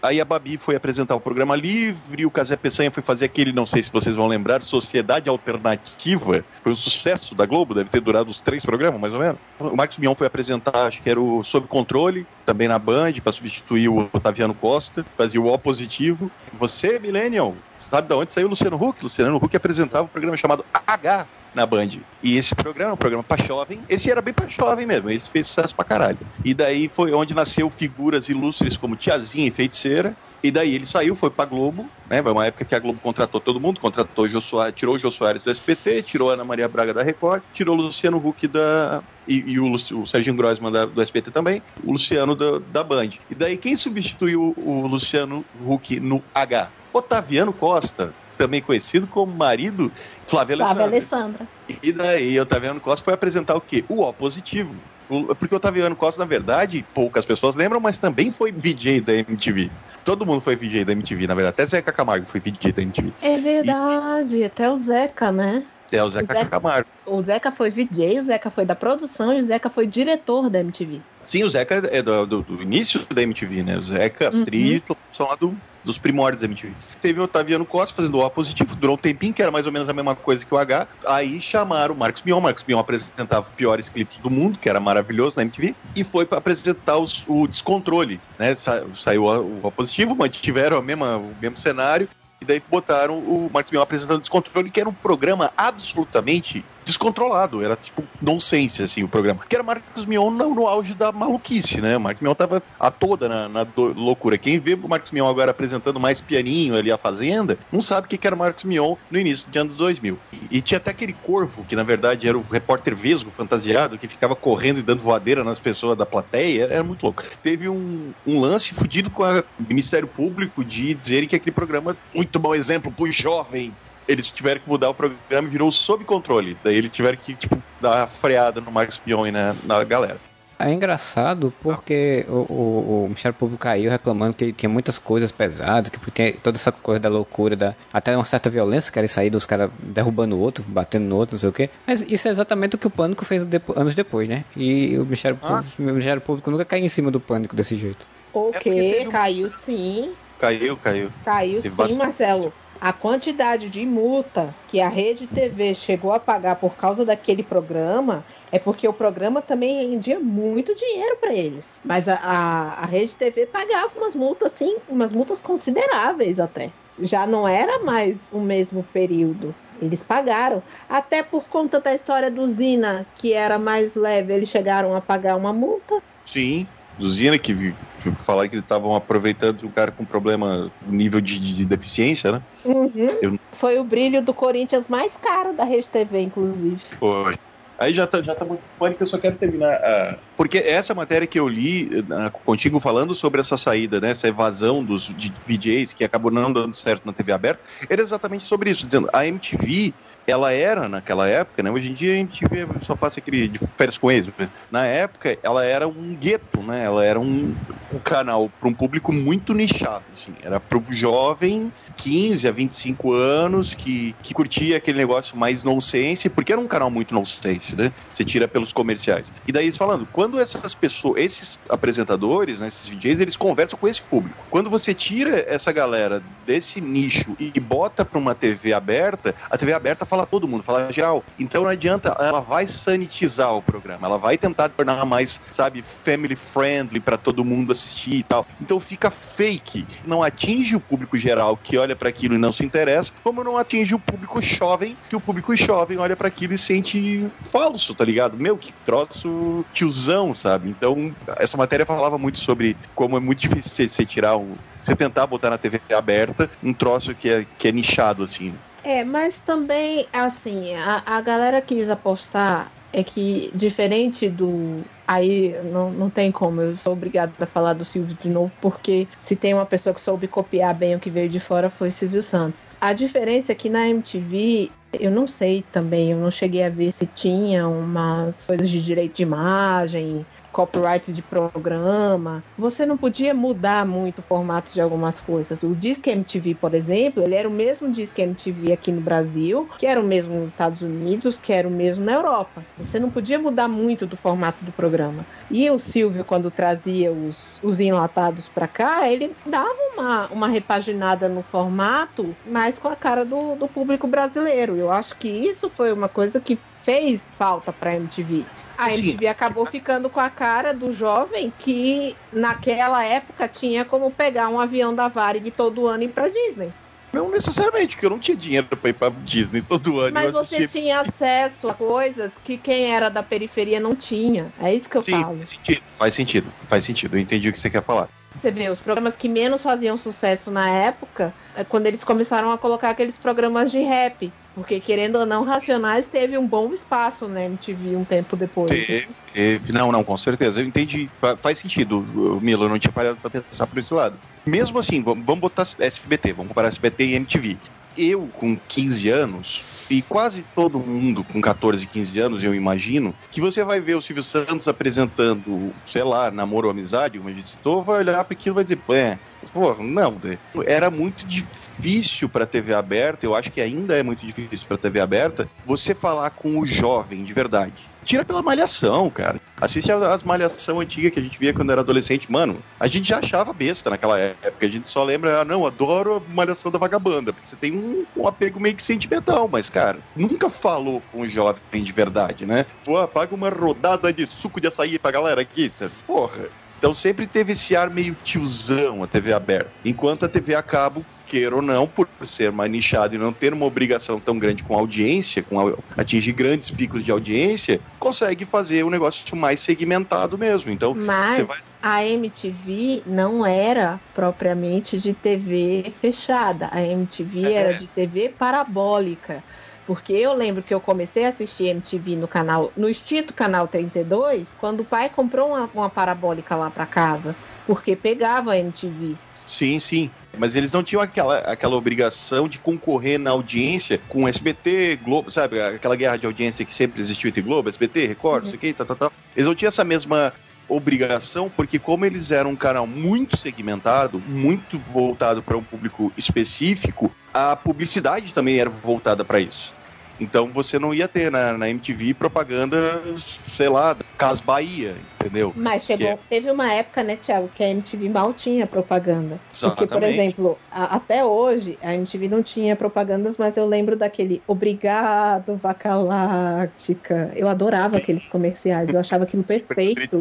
Aí a Babi foi apresentar o programa livre, o Casé Peçanha foi fazer aquele, não sei se vocês vão lembrar, Sociedade Alternativa. Foi um sucesso da Globo, deve ter durado uns três programas, mais ou menos. O Marcos Mion foi apresentar, acho que era o Sob Controle, também na Band, para substituir o Otaviano Costa, fazia o O positivo. Você, Millennial, sabe de onde saiu o Luciano Huck? Luciano Huck apresentava um programa chamado H na Band. E esse programa, um programa pra jovem, esse era bem pra jovem mesmo, esse fez sucesso pra caralho. E daí foi onde nasceu figuras ilustres como Tiazinha e Feiticeira. E daí ele saiu, foi pra Globo, né? Foi uma época que a Globo contratou todo mundo, contratou Jô Soares, tirou o Jô Soares do SPT, tirou a Ana Maria Braga da Record, tirou o Luciano Huck da. E, e o, Luci- o Serginho Grossman da- do SPT também, o Luciano da, da Band. E daí quem substituiu o Luciano Huck no H? Otaviano Costa, também conhecido como marido Flávia Alessandra. Alessandra. E daí o Otaviano Costa foi apresentar o quê? O O positivo. O- Porque o Otaviano Costa, na verdade, poucas pessoas lembram, mas também foi VJ da MTV. Todo mundo foi VJ da MTV, na verdade. Até Zeca Camargo foi VJ da MTV. É verdade, até o Zeca, né? É o Zeca Zeca- Camargo. O Zeca foi VJ, o Zeca foi da produção e o Zeca foi diretor da MTV. Sim, o Zeca é do, do- do início da MTV, né? O Zeca, Astrid, são lá do- dos primórdios da MTV. Teve o Otaviano Costa fazendo o O positivo, durou um tempinho, que era mais ou menos a mesma coisa que o H. Aí chamaram o Marcos Mion. O Marcos Mion apresentava os piores clipes do mundo, que era maravilhoso na MTV, e foi para apresentar os- o Descontrole, né? Sa- saiu o, o O positivo, mantiveram a mesma, o mesmo cenário. E daí botaram o Marcos Mion apresentando Descontrole, que era um programa absolutamente descontrolado. Era tipo nonsense, assim, o programa. Que era Marcos Mion no, no auge da maluquice, né? O Marcos Mion tava a toda na, na do- loucura. Quem vê o Marcos Mion agora apresentando mais pianinho ali a Fazenda, não sabe o que era Marcos Mion no início de anos 2000. E, e tinha até aquele corvo, que na verdade era o repórter vesgo fantasiado, que ficava correndo e dando voadeira nas pessoas da plateia. Era, era muito louco. Teve um, um lance fudido com o Ministério Público de dizerem que aquele programa, muito bom exemplo pro jovem, eles tiveram que mudar o programa e virou sob controle. Daí eles tiveram que, tipo, dar uma freada no Marcos Pion e na, na galera. É engraçado porque o, o, o Ministério Público caiu reclamando que tinha muitas coisas pesadas, que tinha toda essa coisa da loucura, da, até uma certa violência, querem sair dos caras derrubando o outro, batendo no outro, não sei o quê. Mas isso é exatamente o que o Pânico fez depo- anos depois, né? E o Ministério, Público, o Ministério Público nunca caiu em cima do Pânico desse jeito. O quê? Caiu sim. Caiu, caiu. Caiu Teve sim, bastante- Marcelo. A quantidade de multa que a Rede TV chegou a pagar por causa daquele programa é porque o programa também rendia muito dinheiro para eles. Mas a, a, a Rede TV pagava umas multas, sim, umas multas consideráveis até. Já não era mais o mesmo período. Eles pagaram. Até por conta da história do Zina, que era mais leve, eles chegaram a pagar uma multa. Sim, do Zina, que, falaram que eles estavam aproveitando o cara com problema, nível de, de deficiência, né? Uhum. Eu- Foi o brilho do Corinthians mais caro da Rede TV, inclusive. Foi. Aí já tá, já tá muito pânico, eu só quero terminar. ah, porque essa matéria que eu li ah, contigo falando sobre essa saída, né, essa evasão dos de VJs que acabou não dando certo na TV aberta, era exatamente sobre isso, dizendo a MTV ela era naquela época, né? Hoje em dia a MTV só passa aquele de férias com ex, mas na época ela era um gueto, né? Ela era um, um canal para um público muito nichado, assim. Era para o jovem 15 a 25 anos que, que curtia aquele negócio mais nonsense, porque era um canal muito nonsense, né? Você tira pelos comerciais. E daí eles falando, quando essas pessoas, esses apresentadores, né, esses DJs, eles conversam com esse público. Quando você tira essa galera desse nicho e bota para uma TV aberta, a TV aberta fala falar todo mundo, falar geral. Então não adianta, ela vai sanitizar o programa, ela vai tentar tornar mais, sabe, family friendly para todo mundo assistir e tal. Então fica fake, não atinge o público geral que olha para aquilo e não se interessa, como não atinge o público jovem, que o público jovem olha para aquilo e sente falso, tá ligado? Meu, que troço tiozão, sabe? Então, essa matéria falava muito sobre como é muito difícil você, tirar um. Você tentar botar na TV aberta um troço que é, que é nichado, assim. É, mas também, assim, a, a galera quis apostar é que, diferente do. Aí não, não tem como, eu sou obrigada a falar do Silvio de novo, porque se tem uma pessoa que soube copiar bem o que veio de fora foi Silvio Santos. A diferença é que na MTV, eu não sei também, eu não cheguei a ver se tinha umas coisas de direito de imagem, copyright de programa. Você não podia mudar muito o formato de algumas coisas. O Disque MTV, por exemplo, ele era o mesmo Disque MTV aqui no Brasil, que era o mesmo nos Estados Unidos, que era o mesmo na Europa. Você não podia mudar muito do formato do programa. E o Silvio, quando trazia os, os enlatados para cá, ele dava uma, uma repaginada no formato, mas com a cara do, do público brasileiro. Eu acho que isso foi uma coisa que fez falta para a MTV. A MTV acabou ficando com a cara do jovem que naquela época tinha como pegar um avião da Varig todo ano e ir pra Disney. Não necessariamente, porque eu não tinha dinheiro pra ir pra Disney todo ano. Mas você tinha acesso a coisas que quem era da periferia não tinha. É isso que eu Sim, falo. faz sentido, faz sentido, faz sentido. Eu entendi o que você quer falar. Você vê, os programas que menos faziam sucesso na época é quando eles começaram a colocar aqueles programas de rap. Porque, querendo ou não, Racionais teve um bom espaço na MTV um tempo depois. Teve, teve. Não, não, com certeza. Eu entendi. Fa- Faz sentido, Milo. Eu não tinha parado pra pensar por esse lado. Mesmo assim, vamos botar SBT, vamos comparar SBT e MTV. Eu, com 15 anos, e quase todo mundo com 14, 15 anos, eu imagino, que você vai ver o Silvio Santos apresentando, sei lá, namoro ou amizade, como a gente citou, vai olhar para aquilo e vai dizer, é, pô, não, era muito difícil para TV aberta, eu acho que ainda é muito difícil para TV aberta, você falar com o jovem de verdade. Tira pela malhação, cara. Assiste as, malhação antiga que a gente via quando era adolescente. Mano, a gente já achava besta naquela época. A gente só lembra, ah, não, adoro a malhação da vagabanda. Porque você tem um, um apego meio que sentimental, mas, cara, nunca falou com o jovem de verdade, né? Pô, paga uma rodada de suco de açaí pra galera aqui. Porra. Então sempre teve esse ar meio tiozão a TV aberta. Enquanto a TV a cabo, queira ou não, por ser mais nichado e não ter uma obrigação tão grande com a audiência, com a- atingir grandes picos de audiência, consegue fazer um negócio mais segmentado mesmo. Então, Mas vai. a MTV não era propriamente de TV fechada. A MTV É. era de TV parabólica. Porque eu lembro que eu comecei a assistir MTV no canal, no extinto canal 32, quando o pai comprou uma, uma parabólica lá pra casa. Porque pegava a MTV. Sim, sim. Mas eles não tinham aquela, aquela obrigação de concorrer na audiência com SBT, Globo, sabe? Aquela guerra de audiência que sempre existiu entre Globo, SBT, Record, sei o que, tal, tal, tal. Eles não tinham essa mesma obrigação, porque como eles eram um canal muito segmentado, muito voltado para um público específico, a publicidade também era voltada para isso. Então você não ia ter na, na MTV propaganda, sei lá, Cas Bahia, entendeu? Mas chegou, é- teve uma época, né, Thiago, que a MTV mal tinha propaganda. Porque, por Exatamente. exemplo, a- até hoje a MTV não tinha propagandas, mas eu lembro daquele Obrigado, Vaca Láctica. Eu adorava aqueles comerciais, eu achava aquilo perfeito.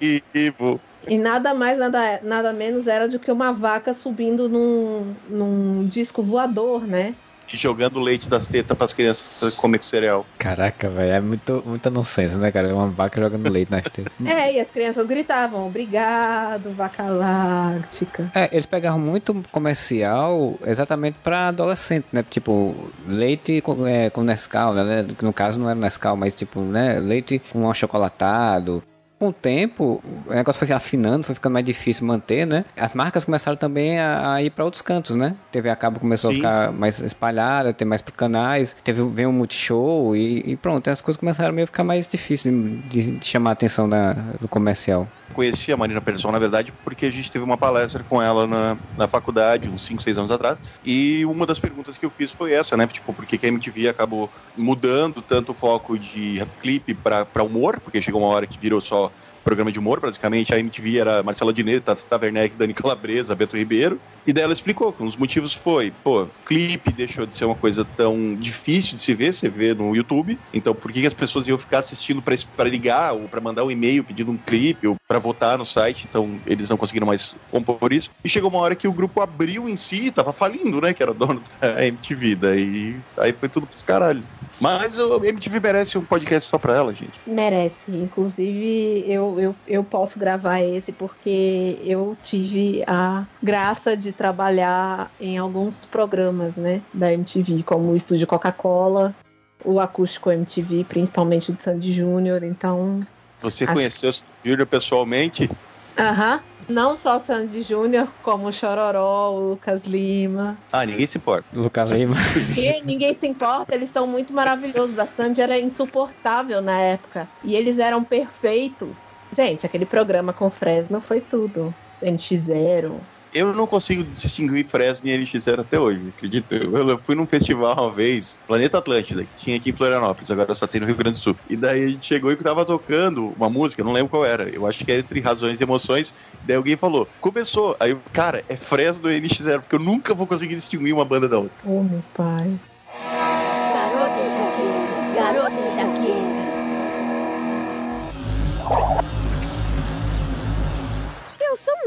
E nada mais, nada, nada menos era do que uma vaca subindo num, num disco voador, né? Jogando leite das tetas para as crianças comer com cereal. Caraca, velho, é muito, muita nonsense, né, cara? Uma vaca jogando leite nas tetas. É, e as crianças gritavam, obrigado, vaca láctica. É, eles pegavam muito comercial exatamente pra adolescente, né? Tipo, leite com, é, com Nescau, né? Que No caso não era Nescau, mas tipo, né? Leite com achocolatado. Com o tempo, o negócio foi se afinando, foi ficando mais difícil manter, né? As marcas começaram também a, a ir pra outros cantos, né? TV a cabo começou Sim, a ficar mais espalhada, ter mais canais, teve veio um multishow e, e pronto, as coisas começaram meio a ficar mais difíceis de, de chamar a atenção da, do comercial. Conheci a Marina Persson, na verdade, porque a gente teve uma palestra com ela na, na faculdade, uns 5, 6 anos atrás. E uma das perguntas que eu fiz foi essa, né? Tipo, por que a MTV acabou mudando tanto o foco de clipe pra humor? Porque chegou uma hora que virou só programa de humor, praticamente. A MTV era Marcela Diné, Tata Werneck, Dani Calabresa, Beto Ribeiro. E daí ela explicou que um dos motivos foi, pô, clipe deixou de ser uma coisa tão difícil de se ver, você vê no YouTube. Então, por que as pessoas iam ficar assistindo pra ligar ou pra mandar um e-mail pedindo um clipe ou pra votar no site? Então, eles não conseguiram mais compor isso. E chegou uma hora que o grupo abriu em si, tava falindo, né? Que era dono da MTV. Daí aí foi tudo pros caralho. Mas o MTV merece um podcast só pra ela, gente. Merece. Inclusive, eu, eu, eu posso gravar esse porque eu tive a graça de trabalhar em alguns programas, né, da MTV, como o Estúdio Coca-Cola, o Acústico MTV, principalmente do Sandy Júnior. Então, Você Acho- conheceu o Júnior pessoalmente? aham. Não só Sandy Júnior, como o Chororó, o Lucas Lima. Ah, ninguém se importa. Lucas Lima. E ninguém se importa, eles são muito maravilhosos. A Sandy era insuportável na época. E eles eram perfeitos. Gente, aquele programa com Fresno foi tudo. NX0. Eu não consigo distinguir Fresno e NX0 até hoje, acredito. Eu, fui num festival uma vez, Planeta Atlântida, que tinha aqui em Florianópolis, agora só tem no Rio Grande do Sul. E daí a gente chegou e tava tocando uma música, não lembro qual era. Eu acho que é entre razões e emoções. Daí alguém falou, começou. Aí eu, cara, é Fresno e NX0, porque eu nunca vou conseguir distinguir uma banda da outra. Oh, meu pai.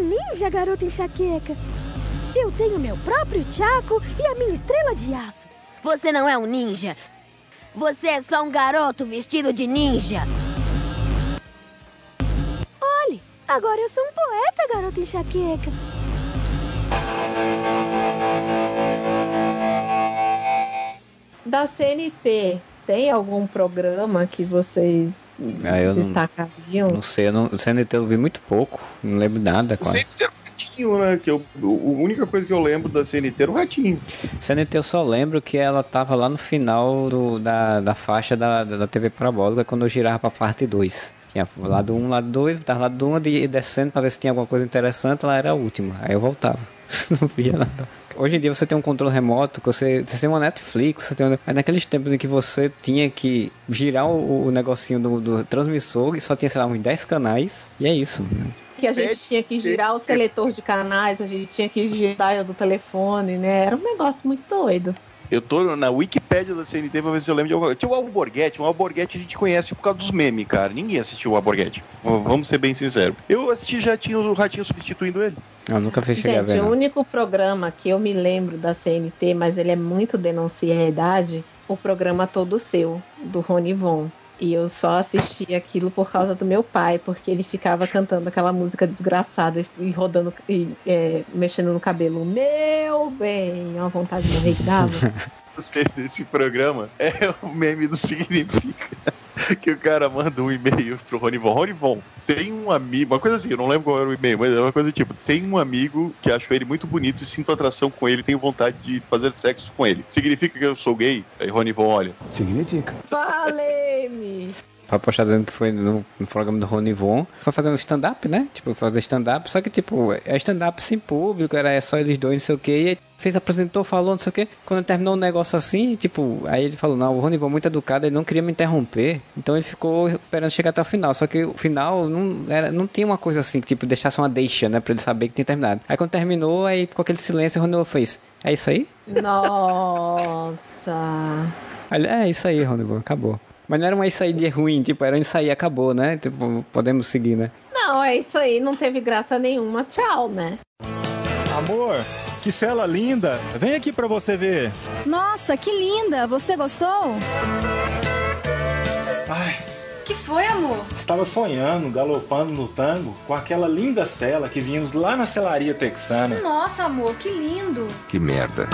Ninja, garota enxaqueca. Eu tenho meu próprio tchaco e a minha estrela de aço. Você não é um ninja. Você é só um garoto vestido de ninja. Olhe, agora eu sou um poeta, garota enxaqueca. Da CNT, tem algum programa que vocês Ah, eu não- destacariam? Não sei, eu não, o CNT eu vi muito pouco, não lembro nada quase. CNT era o Ratinho, né? Que eu, a única coisa que eu lembro da CNT era o Ratinho. CNT eu só lembro que ela tava lá no final do- da, da faixa da, da TV parabólica quando eu girava pra parte 2. Tinha lado 1, um, lado 2, tava lado 1 um, e descendo pra ver se tinha alguma coisa interessante, ela era a última. Aí eu voltava. não via nada. Hoje em dia você tem um controle remoto, você, você tem uma Netflix, você tem uma... Mas naqueles tempos em que você tinha que girar o, o negocinho do, do transmissor e só tinha, sei lá, uns 10 canais, e é isso. né? Que a gente tinha que girar o seletor de canais, a gente tinha que girar o do telefone, né? Era um negócio muito doido. Eu tô na Wikipédia da CNT pra ver se eu lembro de alguma coisa. Tinha o Alborguete, o Alborguete a gente conhece por causa dos memes, cara. Ninguém assistiu o Alborguete. Vamos ser bem sinceros. Eu assisti já tinha o Ratinho substituindo ele. Eu nunca fui chegar a Gente, ver. o único programa que eu me lembro da CNT, mas ele é muito denuncia a idade, o programa Todo Seu, do Rony Von. E eu só assisti aquilo por causa do meu pai, porque ele ficava cantando aquela música desgraçada e- e rodando e é, mexendo no cabelo. Meu bem, uma vontade de morrer que dava. Você desse programa é o meme do Significa. Que o cara manda um e-mail pro Ronivon. Ronivon, tem um amigo, uma coisa assim, eu não lembro qual era o e-mail, mas é uma coisa tipo: tem um amigo que achou ele muito bonito e sinto atração com ele, tenho vontade de fazer sexo com ele. Significa que eu sou gay? Aí Ronivon olha. Significa. Falei-me! Foi postar dizendo que foi no, no programa do Rony Von. Foi fazer um stand-up, né? Tipo, fazer stand-up. Só que, tipo, é stand-up sem público, era só eles dois, não sei o quê. E fez, apresentou, falou, não sei o quê. Quando terminou o negócio assim, tipo, aí ele falou, não, o Rony Von muito educado, ele não queria me interromper. Então ele ficou esperando chegar até o final. Só que o final não, era, não tinha uma coisa assim, que, tipo, deixasse uma deixa, né? Pra ele saber que tinha terminado. Aí quando terminou, aí ficou aquele silêncio, o Rony Von fez, é isso aí? Nossa! É isso aí, Rony Von, acabou. Mas não era uma isso aí de ruim, tipo, era um isso aí, acabou, né? Tipo, podemos seguir, né? Não, é isso aí, não teve graça nenhuma. Tchau, né? Amor, que cela linda! Vem aqui pra você ver. Nossa, que linda! Você gostou? Ai, Que foi, amor? estava sonhando, galopando no tango, com aquela linda cela que vimos lá na celaria texana. Nossa, amor, que lindo! Que merda.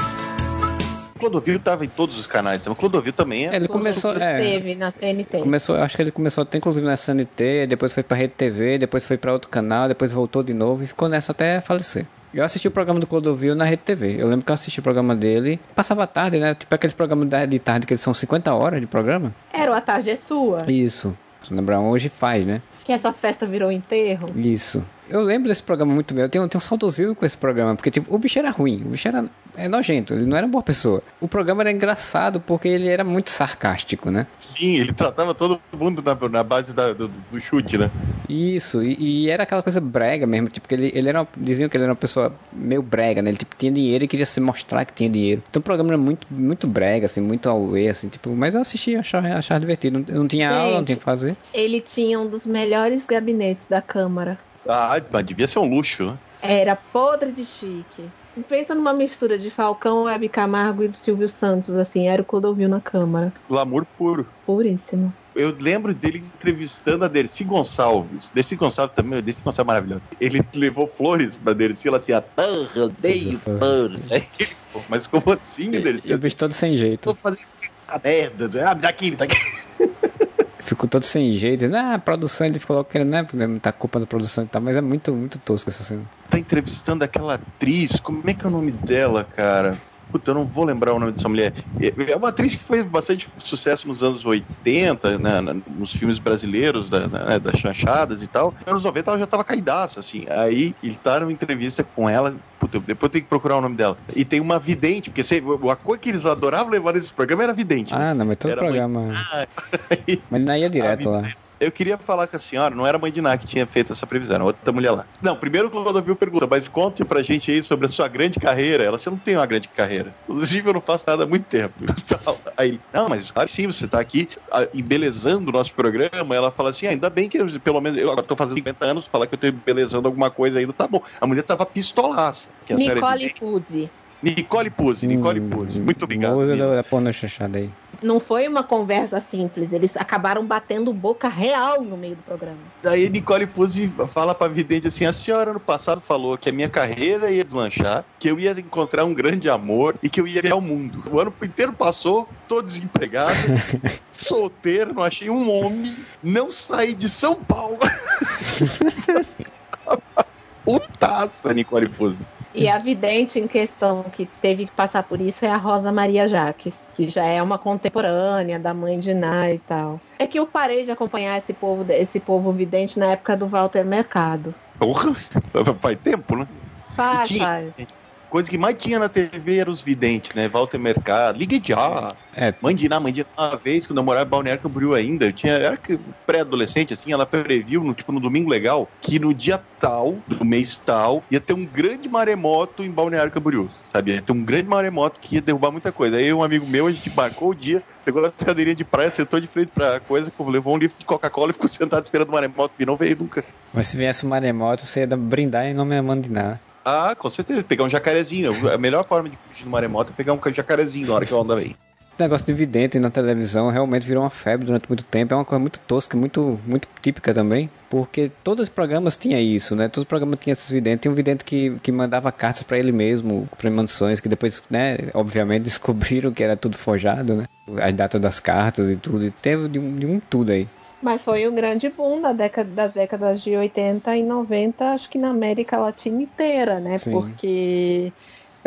Clodovil tava em todos os canais, mas Clodovil também é. Ele começou, é, Teve na CNT. começou, acho que ele começou até inclusive na SNT, depois foi pra Rede TV, depois foi pra outro canal, depois voltou de novo e ficou nessa até falecer. Eu assisti o programa do Clodovil na Rede TV. Eu lembro que eu assisti o programa dele. Passava a tarde, né? Tipo aqueles programas da- de tarde que eles são 50 horas de programa. Era o A Tarde é Sua, Isso. Se lembrar, hoje faz, né? que essa festa virou enterro. Isso. Eu lembro desse programa muito bem. Eu tenho, eu tenho um saudosismo com esse programa, porque tipo, o bicho era ruim. O bicho era é nojento, ele não era uma boa pessoa. O programa era engraçado porque ele era muito sarcástico, né? Sim, ele tratava todo mundo na, na base da, do, do, chute, né? Isso, e, e, era aquela coisa brega mesmo, tipo, que ele, ele era uma, diziam que ele era uma pessoa meio brega, né? Ele tipo, tinha dinheiro e queria se mostrar que tinha dinheiro. Então o programa era muito, muito brega, assim, muito away, assim, tipo, mas eu assisti e achava, achava divertido. Não, não tinha Gente, aula, não tinha o que fazer. Ele tinha um dos melhores gabinetes da Câmara. Ah, mas devia ser um luxo, né? Era podre de chique. Pensa numa mistura de Falcão, Hebe Camargo e Silvio Santos, assim, era o Clodovil na Câmara. Glamour puro. Puríssimo. Eu lembro dele entrevistando a Dercy Gonçalves. Dercy Gonçalves também, Dercy Gonçalves é maravilhoso. Ele levou flores pra Dercy, ela assim, ah, porra, odeio flores. Mas como assim, Dercy? Eu vejo todo sem jeito. Tô fazendo a merda. Ah, me dá aqui, me dá aqui. Ficou todo sem jeito. Ah, a produção, ele ficou logo querendo, né? Tá culpa da produção e tal, mas é muito, muito tosco essa cena. Tá entrevistando aquela atriz, como é que é o nome dela, cara? Puta, eu não vou lembrar o nome dessa mulher. É, uma atriz que fez bastante sucesso nos anos 80, né, nos filmes brasileiros, da, né, das chanchadas e tal. Nos anos 90 ela já tava caidaça, assim. Aí ele tá numa entrevista com ela, puta, depois eu tenho que procurar o nome dela. E tem uma vidente, porque se, a coisa que eles adoravam levar nesse programa era vidente. Né? Ah, não, mas todo era programa. Ah, mas não ia direto lá. Eu queria falar com a senhora, não era a mãe de Ná que tinha feito essa previsão, era outra mulher lá. Não, primeiro o Clodovil pergunta, mas conte pra gente aí sobre a sua grande carreira. Ela, você não tem uma grande carreira. Inclusive, eu não faço nada há muito tempo. Aí não, mas claro, sim, você tá aqui ah, embelezando o nosso programa. Ela fala assim, ah, ainda bem que eu, pelo menos, eu agora tô fazendo 50 anos, falar que eu tô embelezando alguma coisa ainda, tá bom. A mulher tava pistolaça. Que a Nicole Puzzi. Nicole Puzzi, Nicole hum, Puzzi. Muito obrigado. Usa da, da aí. Não foi uma conversa simples, eles acabaram batendo boca real no meio do programa. Daí Nicole Puzzi fala pra vidente assim: a senhora no passado falou que a minha carreira ia deslanchar, que eu ia encontrar um grande amor e que eu ia ver o mundo. O ano inteiro passou, tô desempregado, solteiro, não achei um homem, não saí de São Paulo. Putaça, Nicole Puzzi. E a vidente em questão que teve que passar por isso é a Rosa Maria Jaques, que já é uma contemporânea da mãe de Ná e tal. É que eu parei de acompanhar esse povo, esse povo vidente na época do Walter Mercado. Porra, faz tempo, né? Faz, tinha, faz coisa que mais tinha na TV era os videntes, né? Walter Mercado, Ligue já. É. Mandiná, Mandiná, uma vez, quando eu morava em Balneário Camboriú ainda, eu tinha, era pré-adolescente, assim, ela previu, no, tipo, no Domingo Legal, que no dia tal, do mês tal, ia ter um grande maremoto em Balneário Camboriú, sabe? Ia ter um grande maremoto que ia derrubar muita coisa. Aí um amigo meu, a gente marcou o dia, pegou as cadeirinhas de praia, sentou de frente pra coisa, levou um livro de Coca-Cola e ficou sentado esperando o maremoto, e não veio nunca. Mas se viesse o maremoto, você ia brindar em nome da Mandiná. Ah, com certeza. Pegar um jacarezinho. A melhor forma de fugir no maremoto é pegar um jacarezinho na hora que a onda vem. O negócio de vidente na televisão realmente virou uma febre durante muito tempo. É uma coisa muito tosca, muito, muito típica também. Porque todos os programas tinham isso, né? Todos os programas tinham esses videntes. Tinha um vidente que, que mandava cartas para ele mesmo, premonições, que depois, né, obviamente descobriram que era tudo forjado, né? As datas das cartas e tudo. E teve de um, de um tudo aí. Mas foi um grande boom da década, das décadas de 80 e 90, acho que na América Latina inteira, né? Sim. Porque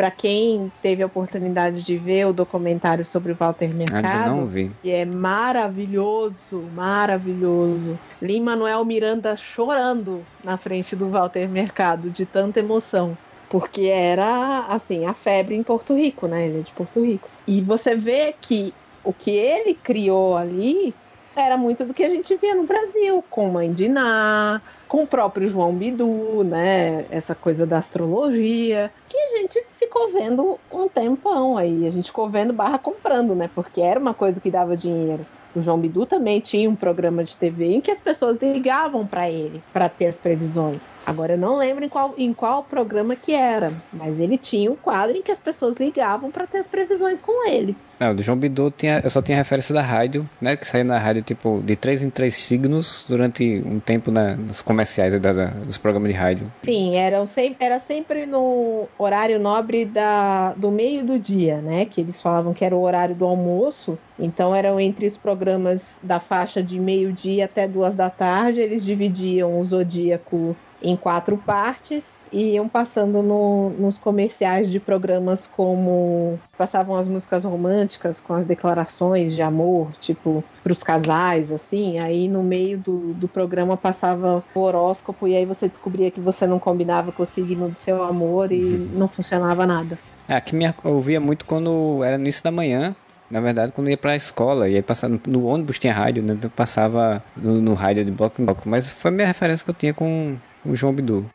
para quem teve a oportunidade de ver o documentário sobre o Walter Mercado, não vi. que é maravilhoso, maravilhoso. Lin Manuel Miranda chorando na frente do Walter Mercado de tanta emoção, porque era assim a febre em Porto Rico, né? Ele é de Porto Rico. E você vê que o que ele criou ali era muito do que a gente via no Brasil, com Mãe de Ná, com o próprio João Bidu, né? Essa coisa da astrologia, que a gente ficou vendo um tempão aí. A gente ficou vendo barra comprando, né? Porque era uma coisa que dava dinheiro. O João Bidu também tinha um programa de TV em que as pessoas ligavam para ele para ter as previsões. Agora eu não lembro em qual, em qual programa que era, mas ele tinha um quadro em que as pessoas ligavam para ter as previsões com ele. Não, do João Bidu tinha, eu só tinha referência da rádio, né? Que saía na rádio tipo de três em três signos durante um tempo na, nos comerciais da, da, dos programas de rádio. Sim, era, era sempre no horário nobre da, do meio do dia, né? Que eles falavam que era o horário do almoço. Então eram entre os programas da faixa de meio-dia até duas da tarde, eles dividiam o zodíaco em quatro partes e iam passando no, nos comerciais de programas como passavam as músicas românticas com as declarações de amor, tipo para os casais, assim. Aí no meio do, do programa passava o horóscopo e aí você descobria que você não combinava com o signo do seu amor e uhum. não funcionava nada. É, aqui me ouvia muito quando era no início da manhã. Na verdade, quando ia pra escola, e aí passava no ônibus tinha rádio, né? Então passava no, no rádio de bloco em bloco. Mas foi a minha referência que eu tinha com o João Bidu.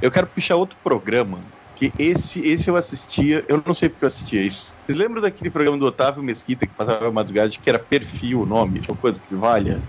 Eu quero puxar outro programa. Que esse, esse eu assistia, eu não sei porque eu assistia isso. Vocês lembram daquele programa do Otávio Mesquita que passava madrugada, que era Perfil o nome? Uma coisa que valha?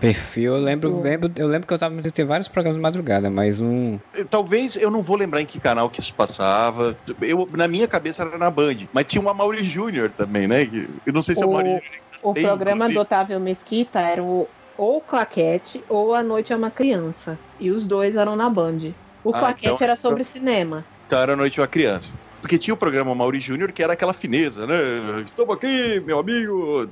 Perfil, eu lembro, lembro, eu lembro que eu tava tem vários programas de madrugada, mas um. Talvez eu não vou lembrar em que canal que isso passava. Eu, na minha cabeça era na Band. Mas tinha o Amaury Júnior também, né? Eu não sei se é o Júnior. O tem, programa inclusive. do Otávio Mesquita era o ou Claquete ou A Noite é uma Criança. E os dois eram na Band. O Ah, Claquete então- era sobre cinema. Então era Noite de uma Criança. Porque tinha o programa Mauri Júnior, que era aquela fineza, né? Estamos aqui, meu amigo,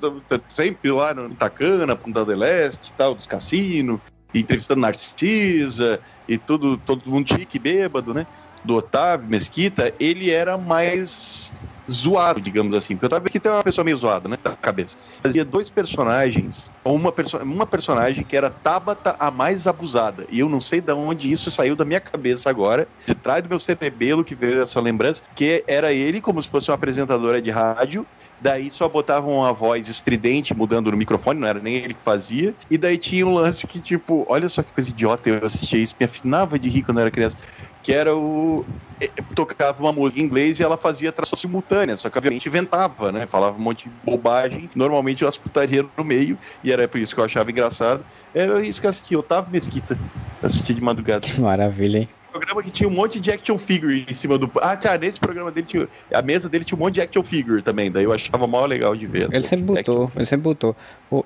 sempre lá no Itacana, Punta del Este e tal, dos cassinos, entrevistando Narcisa e tudo, todo mundo chique, bêbado, né? Do Otávio Mesquita, ele era mais zoado, digamos assim. Porque o Otávio Mesquita é uma pessoa meio zoada, né? Da cabeça. Fazia dois personagens, ou uma, perso uma personagem que era Tabata a mais abusada. E eu não sei de onde isso saiu da minha cabeça agora, de trás do meu cerebelo que veio essa lembrança, que era ele como se fosse uma apresentadora de rádio. Daí só botavam uma voz estridente mudando no microfone, não era nem ele que fazia. E daí tinha um lance que, tipo, olha só que coisa idiota, eu assistia isso, me afinava de rir quando eu era criança. Que era o. eh, Tocava uma música em inglês e ela fazia tradução simultânea, só que obviamente inventava, né? Falava um monte de bobagem, normalmente umas putarias no meio, e era por isso que eu achava engraçado. Era isso que eu assistia, Otávio Mesquita. Assistia de madrugada. Que maravilha, hein? Programa que tinha um monte de action figure em cima do. Ah, tá, nesse programa dele tinha. A mesa dele tinha um monte de action figure também, daí eu achava mal legal de ver. Ele sempre botou, ele sempre botou.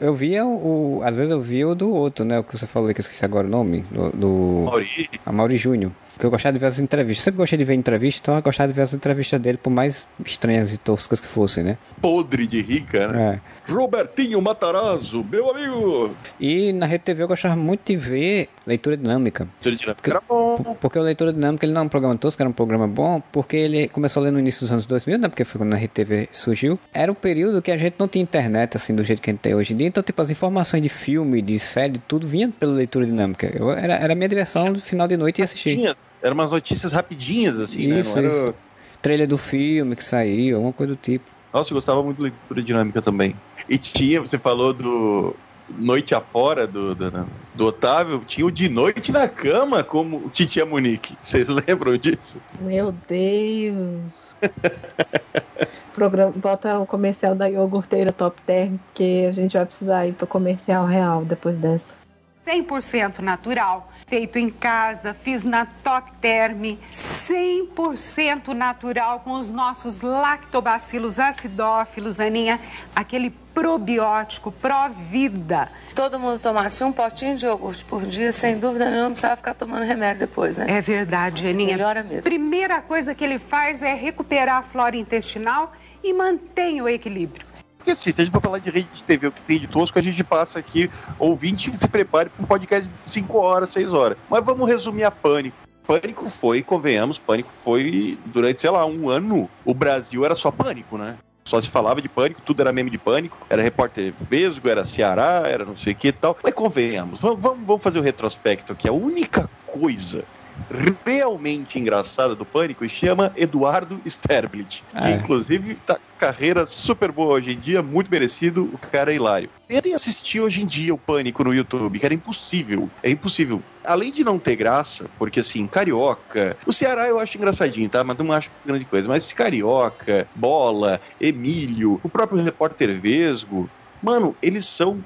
Eu via o, Às vezes eu via o do outro, né? O que você falou que eu esqueci agora o nome. Do. do Mauri. A Mauri Júnior. Que eu gostava de ver as entrevistas. Sempre gostei de ver entrevistas, então eu gostava de ver as entrevistas dele, por mais estranhas e toscas que fossem, né? Podre de rica, né? É. Robertinho Matarazzo, meu amigo! E na Rede TV eu gostava muito de ver leitura dinâmica. Leitura dinâmica era bom. Por- Porque o Leitura Dinâmica ele não é um programa tosco, era um programa bom, porque ele começou a ler no início dos anos 2000, né? Porque foi quando a Rede TV surgiu. Era um período que a gente não tinha internet, assim, do jeito que a gente tem hoje em dia. Então, tipo, as informações de filme, de série, tudo vinha pela Leitura Dinâmica. Eu, era, era a minha diversão do final de noite e assistir. Eram umas notícias rapidinhas, assim, Isso, né? Não era- isso. Trailer do filme que saiu, alguma coisa do tipo. Nossa, eu gostava muito de leitura dinâmica também. E tinha, você falou do Noite Afora do, do, do Otávio, tinha o De Noite na Cama como Titia Monique. Vocês lembram disso? Meu Deus. Programa, bota o comercial da iogurteira Top Term, porque a gente vai precisar ir pro comercial real depois dessa. 100% natural, feito em casa, fiz na Top Term, 100% natural com os nossos lactobacilos acidófilos, Aninha, aquele probiótico pró-vida. Todo mundo tomasse um potinho de iogurte por dia, sem dúvida nenhuma, não precisava ficar tomando remédio depois, né? É verdade, Aninha. Melhora mesmo. Primeira coisa que ele faz é recuperar a flora intestinal e mantém o equilíbrio. Porque assim, se a gente for falar de rede de TV, o que tem de tosco, a gente passa aqui, ouvinte, se prepare para um podcast de 5 horas, 6 horas. Mas vamos resumir a Pânico. Pânico foi, convenhamos, Pânico foi, durante, sei lá, um ano, o Brasil era só Pânico, né? Só se falava de pânico, tudo era meme de pânico, era repórter Vesgo, era Ceará, era não sei o que e tal. Mas convenhamos, vamos, vamos, fazer o retrospecto aqui. A única coisa realmente engraçada do Pânico chama Eduardo Sterblit, que Ah, é. inclusive tá com carreira super boa hoje em dia, muito merecido, o cara é hilário. Tentem assistir hoje em dia o Pânico no YouTube, que era impossível, é impossível. Além de não ter graça, porque assim, Carioca, o Ceará eu acho engraçadinho, tá? Mas não acho grande coisa, mas Carioca, Bola, Emílio, o próprio repórter Vesgo, mano, eles são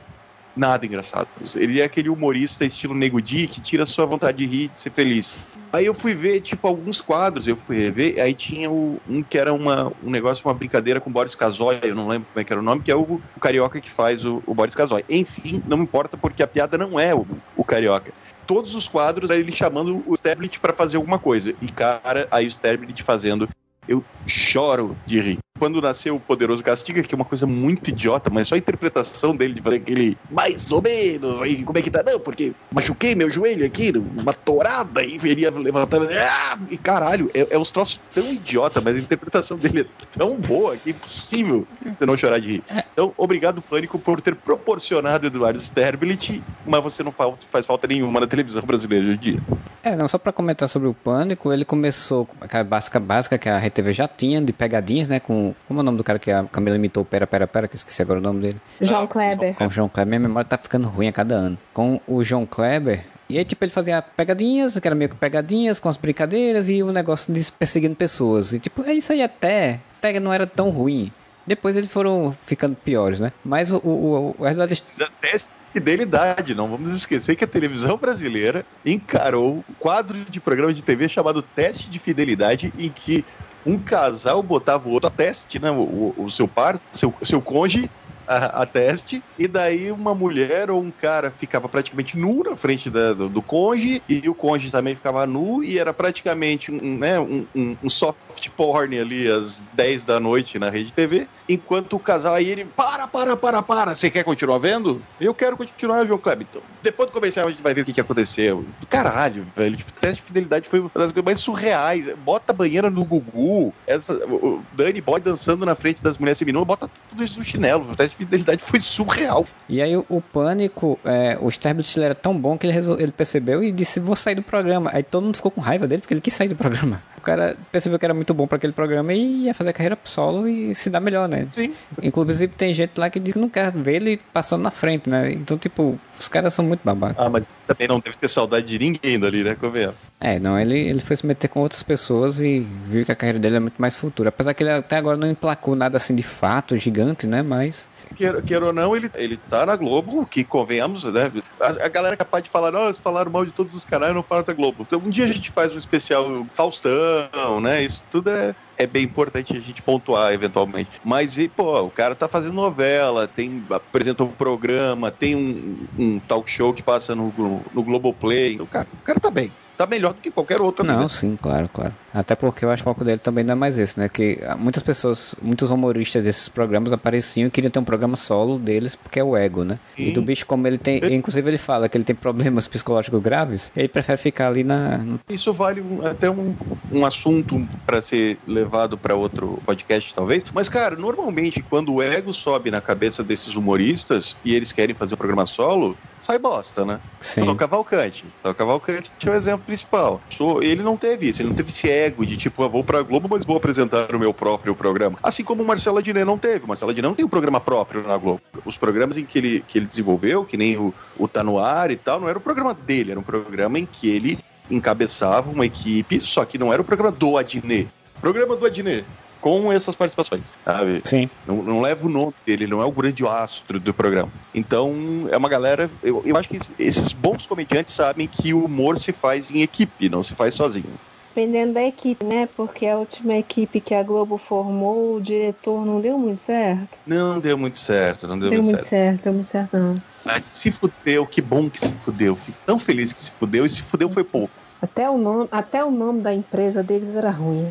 nada engraçados. Ele é aquele humorista estilo Nego Di que tira a sua vontade de rir e de ser feliz. Aí eu fui ver, tipo, alguns quadros, eu fui rever, aí tinha o- um que era uma, um negócio, uma brincadeira com Boris Casoy, eu não lembro como é que era o nome, que é o, o Carioca que faz o, o Boris Casoy. Enfim, não importa porque a piada não é o, o Carioca. Todos os quadros, ele chamando o Stablet pra fazer alguma coisa. E, cara, aí o Stablet fazendo, eu choro de rir. Quando nasceu o Poderoso Castiga, que é uma coisa muito idiota, mas só a interpretação dele de fazer aquele mais ou menos, aí como é que tá? Não, porque machuquei meu joelho aqui, uma torada, e veria levantando. Ah! E caralho, é, é uns troços tão idiota, mas a interpretação dele é tão boa que é impossível você não chorar de rir. Então, obrigado, Pânico, por ter proporcionado Eduardo Sterblit, mas você não fa- faz falta nenhuma na televisão brasileira hoje em dia. É, não, só pra comentar sobre o Pânico, ele começou com aquela básica básica que a RTV já tinha, de pegadinhas, né, com... Como é o nome do cara que a Camila imitou? Pera, pera, pera, que eu esqueci agora o nome dele. João Kleber. Com o João Kleber, minha memória tá ficando ruim a cada ano. Com o João Kleber, e aí, tipo, ele fazia pegadinhas, que era meio que pegadinhas, com as brincadeiras e o negócio de perseguindo pessoas. E, tipo, é isso aí até, até não era tão ruim. Depois eles foram ficando piores, né? Mas o, o, o Eduardo Precisa teste de fidelidade. Não vamos esquecer que a televisão brasileira encarou um quadro de programa de TV chamado Teste de Fidelidade, em que um casal botava o outro a teste, né? O, o- o seu par, seu, seu cônjuge a, a teste, e daí uma mulher ou um cara ficava praticamente nu na frente da- do, do cônjuge, e o cônjuge também ficava nu, e era praticamente um, né, um, um- um soft porn ali às 10 da noite na rede TV, enquanto o casal aí ele, para, para, para, para, você quer continuar vendo? Eu quero continuar, Kleber? Então, depois do comercial a gente vai ver o que, que aconteceu. Caralho, velho, tipo, teste de fidelidade foi uma das coisas mais surreais. Bota a banheira no Gugu, essa, o o Danny Boy dançando na frente das mulheres seminuas, bota tudo isso no chinelo. O teste fidelidade foi surreal. E aí o, o Pânico, é, o Sterblit era tão bom que ele, resol- ele percebeu e disse, vou sair do programa. Aí todo mundo ficou com raiva dele porque ele quis sair do programa. O cara percebeu que era muito bom para aquele programa e ia fazer carreira solo e se dar melhor, né? Sim. Inclusive tem gente lá que diz que não quer ver ele passando na frente, né? Então, tipo, os caras são muito babacas. Ah, mas também não deve ter saudade de ninguém dali, né, Convenhamos? É, não, ele, ele foi se meter com outras pessoas e viu que a carreira dele é muito mais futura. Apesar que ele até agora não emplacou nada assim de fato gigante, né? Mas. Queira, queira ou não, ele, ele tá na Globo, que convenhamos, né? A, a galera é capaz de falar, não, eles falaram mal de todos os canais, não falaram da Globo. Então, um dia a gente faz um especial Faustão, né? Isso tudo é, é bem importante a gente pontuar eventualmente. Mas, e, pô, o cara tá fazendo novela, tem, apresenta um programa, tem um, um talk show que passa no, no, no Globoplay. O cara, o cara tá bem. Tá melhor do que qualquer outro. Não, né? sim, claro, claro. Até porque eu acho que o foco dele também não é mais esse, né? Que muitas pessoas, muitos humoristas desses programas apareciam e queriam ter um programa solo deles, porque é o ego, né? E Sim. do bicho, como ele tem. Inclusive, ele fala que ele tem problemas psicológicos graves, ele prefere ficar ali na. Isso vale um- até um, um assunto para ser levado para outro podcast, talvez. Mas, cara, normalmente quando o ego sobe na cabeça desses humoristas e eles querem fazer um programa solo, sai bosta, né? Sim. Tom Cavalcante. Tom Cavalcante é o exemplo principal. Sou- Ele não teve isso, ele não teve esse ego de tipo, eu vou pra Globo, mas vou apresentar o meu próprio programa. Assim como o Marcelo Adnet não teve. O Marcelo Adnet não tem um programa próprio na Globo. Os programas em que ele, que ele desenvolveu, que nem o, o Tá No Ar e tal, não era o programa dele, era um programa em que ele encabeçava uma equipe, só que não era o programa do Adnet. Programa do Adnet. Com essas participações, sabe? Sim. Não, não leva o nome dele, ele não é o grande astro do programa. Então, é uma galera. Eu, eu acho que esses- esses bons comediantes sabem que o humor se faz em equipe, não se faz sozinho. Dependendo da equipe, né? Porque a última equipe que a Globo formou, o diretor não deu muito certo. Não deu muito certo, não deu, Deu muito muito certo. certo, deu muito certo, não. Ah, Se fudeu, que bom que se fudeu. Fico tão feliz que se fudeu e se fudeu foi pouco. Até o nome, até o nome da empresa deles era ruim.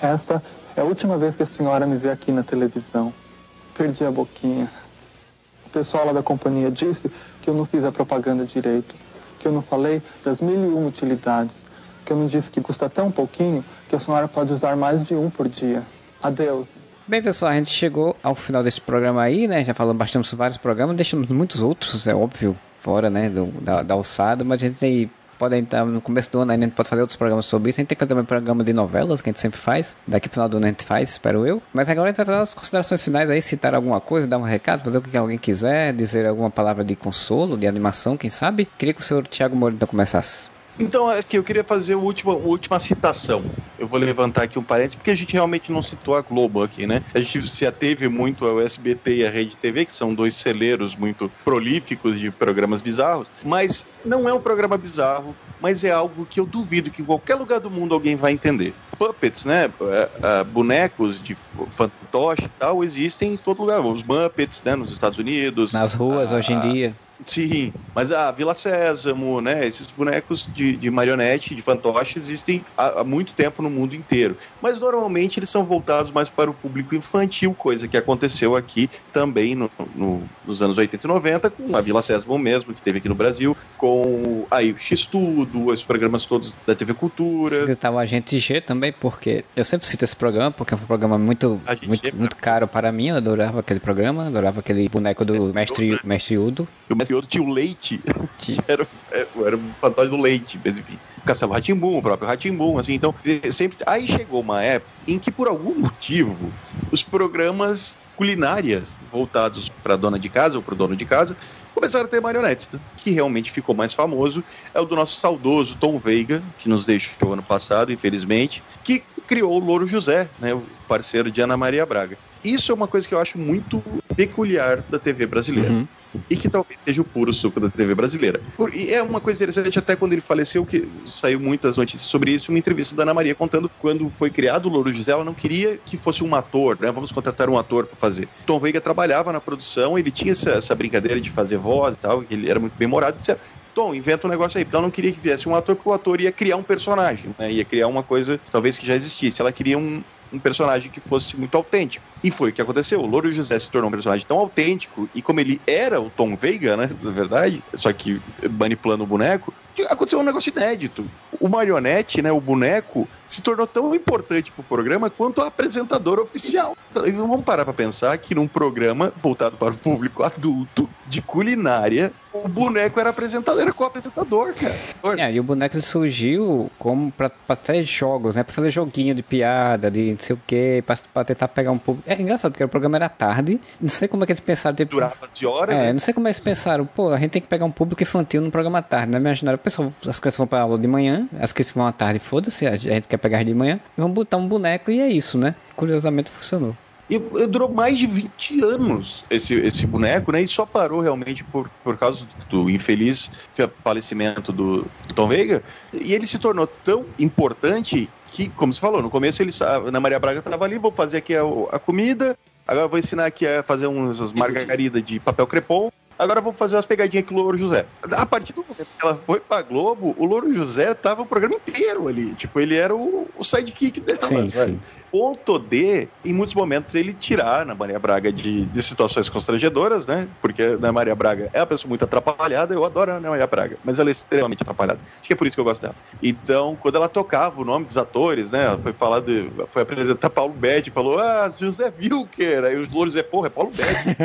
Esta é a última vez que a senhora me vê aqui na televisão. Perdi a boquinha. O pessoal lá da companhia disse que eu não fiz a propaganda direito, que eu não falei das mil e uma utilidades, que eu não disse que custa tão pouquinho que a senhora pode usar mais de um por dia. Adeus. Bem, pessoal, a gente chegou ao final desse programa aí, né? Já falamos bastante sobre vários programas, deixamos muitos outros, é óbvio, fora, né, do, da, da alçada, mas a gente tem, pode entrar no começo do ano, ainda a gente pode fazer outros programas sobre isso. A gente tem que fazer um programa de novelas, que a gente sempre faz. Daqui pro final do ano a gente faz, espero eu. Mas agora a gente vai fazer as considerações finais aí, citar alguma coisa, dar um recado, fazer o que alguém quiser, dizer alguma palavra de consolo, de animação, quem sabe. Queria que o senhor Thiago Moura então começasse. Então, é que eu queria fazer a última, a última citação. Eu vou levantar aqui um parênteses, porque a gente realmente não citou a Globo aqui, né? A gente se ateve muito ao SBT e à Rede TV, que são dois celeiros muito prolíficos de programas bizarros, mas não é um programa bizarro, mas é algo que eu duvido que em qualquer lugar do mundo alguém vai entender. Puppets, né? É, é, bonecos de fantoche e tal, existem em todo lugar. Os Muppets, né? Nos Estados Unidos. Nas ruas, Ah, hoje em dia. Sim, mas a Vila Sésamo, né? Esses bonecos de, de marionete, de fantoche, existem há, há, muito tempo no mundo inteiro. Mas normalmente eles são voltados mais para o público infantil, coisa que aconteceu aqui também no, no, nos anos 80 e 90, com a Vila Sésamo mesmo, que teve aqui no Brasil, com aí o X-Tudo, os programas todos da TV Cultura. Você tava a gente G também, porque eu sempre cito esse programa, porque é um programa muito, muito, muito caro para mim. Eu adorava aquele programa, adorava aquele boneco do Mestre, mestre, né? mestre Udo. O Mestre Udo tinha o Leite, que era, era um fantasma do Leite, mas enfim. Castelo Ratimbum, o próprio Ratimbum, assim, então sempre. Aí chegou uma época em que, por algum motivo, os programas culinária voltados para dona de casa ou para o dono de casa começaram a ter marionetes. Né? que realmente ficou mais famoso é o do nosso saudoso Tom Veiga, que nos deixou ano passado, infelizmente, que criou o Louro José, né, o parceiro de Ana Maria Braga. Isso é uma coisa que eu acho muito peculiar da TV brasileira. Uhum e que talvez seja o puro suco da TV brasileira. E é uma coisa interessante, até quando ele faleceu, que saiu muitas notícias sobre isso, uma entrevista da Ana Maria contando quando foi criado o Louro José, ela não queria que fosse um ator, né? Vamos contratar um ator para fazer. Tom Veiga trabalhava na produção, ele tinha essa, essa brincadeira de fazer voz e tal, que ele era muito bem morado, disse, Tom, inventa um negócio aí. Ela não queria que viesse um ator, porque o ator ia criar um personagem, né? Ia criar uma coisa, talvez que já existisse. Ela queria um, um personagem que fosse muito autêntico. E foi o que aconteceu. O Louro José se tornou um personagem tão autêntico, e como ele era o Tom Veiga, né, na verdade, só que manipulando o boneco, aconteceu um negócio inédito. O marionete, né, o boneco, se tornou tão importante pro programa quanto o apresentador oficial. Então, vamos parar para pensar que num programa voltado para o público adulto de culinária, o boneco era apresentador, era co-apresentador, cara. É, e o boneco ele surgiu como pra, pra ter jogos, né? Pra fazer joguinho de piada, de não sei o quê, pra, pra tentar pegar um público. É engraçado, porque o programa era tarde. Não sei como é que eles pensaram. Tipo, Durava de hora, É, né? não sei como é que eles pensaram. Pô, a gente tem que pegar um público infantil no programa tarde, né? Imaginaram, pessoal, as crianças vão pra aula de manhã, as crianças vão à tarde, foda-se, a gente quer pegar de manhã, vamos botar um boneco e é isso, né? Curiosamente funcionou. E durou mais de 20 anos esse, esse boneco, né? E só parou realmente por, por causa do infeliz falecimento do, do Tom Veiga. E ele se tornou tão importante que, como você falou, no começo ele na Maria Braga estava ali, vou fazer aqui a, a comida, agora vou ensinar aqui a fazer umas margaridas de papel crepom. Agora vamos fazer umas pegadinhas com o Louro José. A partir do momento que ela foi pra Globo, o Louro José tava o programa inteiro ali. Tipo, ele era o, o sidekick dela, Sim, sim. Ponto de, em muitos momentos, ele tirar na Maria Braga de, de situações constrangedoras, né? Porque a Ana Maria Braga é uma pessoa muito atrapalhada, eu adoro a Ana Maria Braga, mas ela é extremamente atrapalhada. Acho que é por isso que eu gosto dela. Então, quando ela tocava o nome dos atores, né? Ela foi falar de. Foi apresentar Paulo Betti, falou: Ah, José Wilker. Aí os Louro José, porra, é Paulo Betti.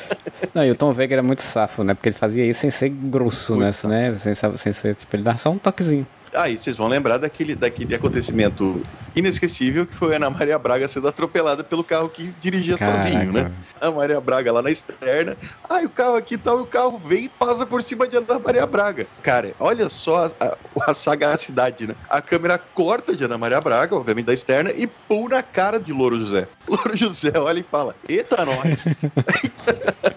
Não, e o Tom Veiga era muito safo, né? Porque ele fazia isso sem ser grosso, né? né? Sem, sem ser, tipo, ele dava só um toquezinho. Aí vocês vão lembrar daquele, daquele acontecimento inesquecível que foi a Ana Maria Braga sendo atropelada pelo carro que dirigia Caraca. sozinho, né? A Maria Braga lá na externa. Ah, o carro aqui tal, e o carro vem e passa por cima de Ana Maria Braga. Cara, olha só a, a, a sagacidade, né? A câmera corta de Ana Maria Braga, obviamente da externa, e pula na cara de Louro José. Louro José olha e fala: Eita, nós!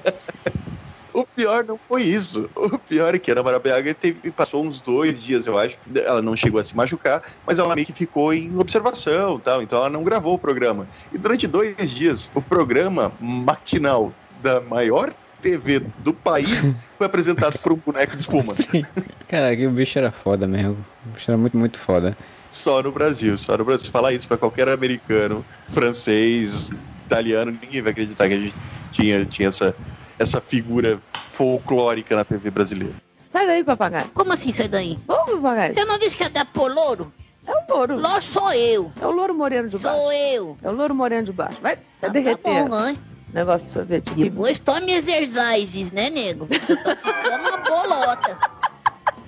O pior não foi isso. O pior é que a Ana Maria Braga teve, passou uns dois dias, eu acho. Ela não chegou a se machucar, mas ela meio que ficou em observação tal. Então ela não gravou o programa. E durante dois dias, o programa matinal da maior TV do país foi apresentado por um boneco de espuma. Cara, que o bicho era foda mesmo. O bicho era muito, muito foda. Só no Brasil, só no Brasil. Se falar isso pra qualquer americano, francês, italiano, ninguém vai acreditar que a gente tinha, tinha essa, essa figura folclórica na TV brasileira. Sai daí, papagaio. Como assim sai daí? Ô, papagaio. Você não disse que é da por louro? É o louro. Louro sou eu. É o louro moreno de baixo. Sou eu. É o louro moreno de baixo. Vai, vai Tá derreter. bom, hein? Negócio de sorvete. Depois tome exercises, né, nego? Eu tô ficando uma bolota.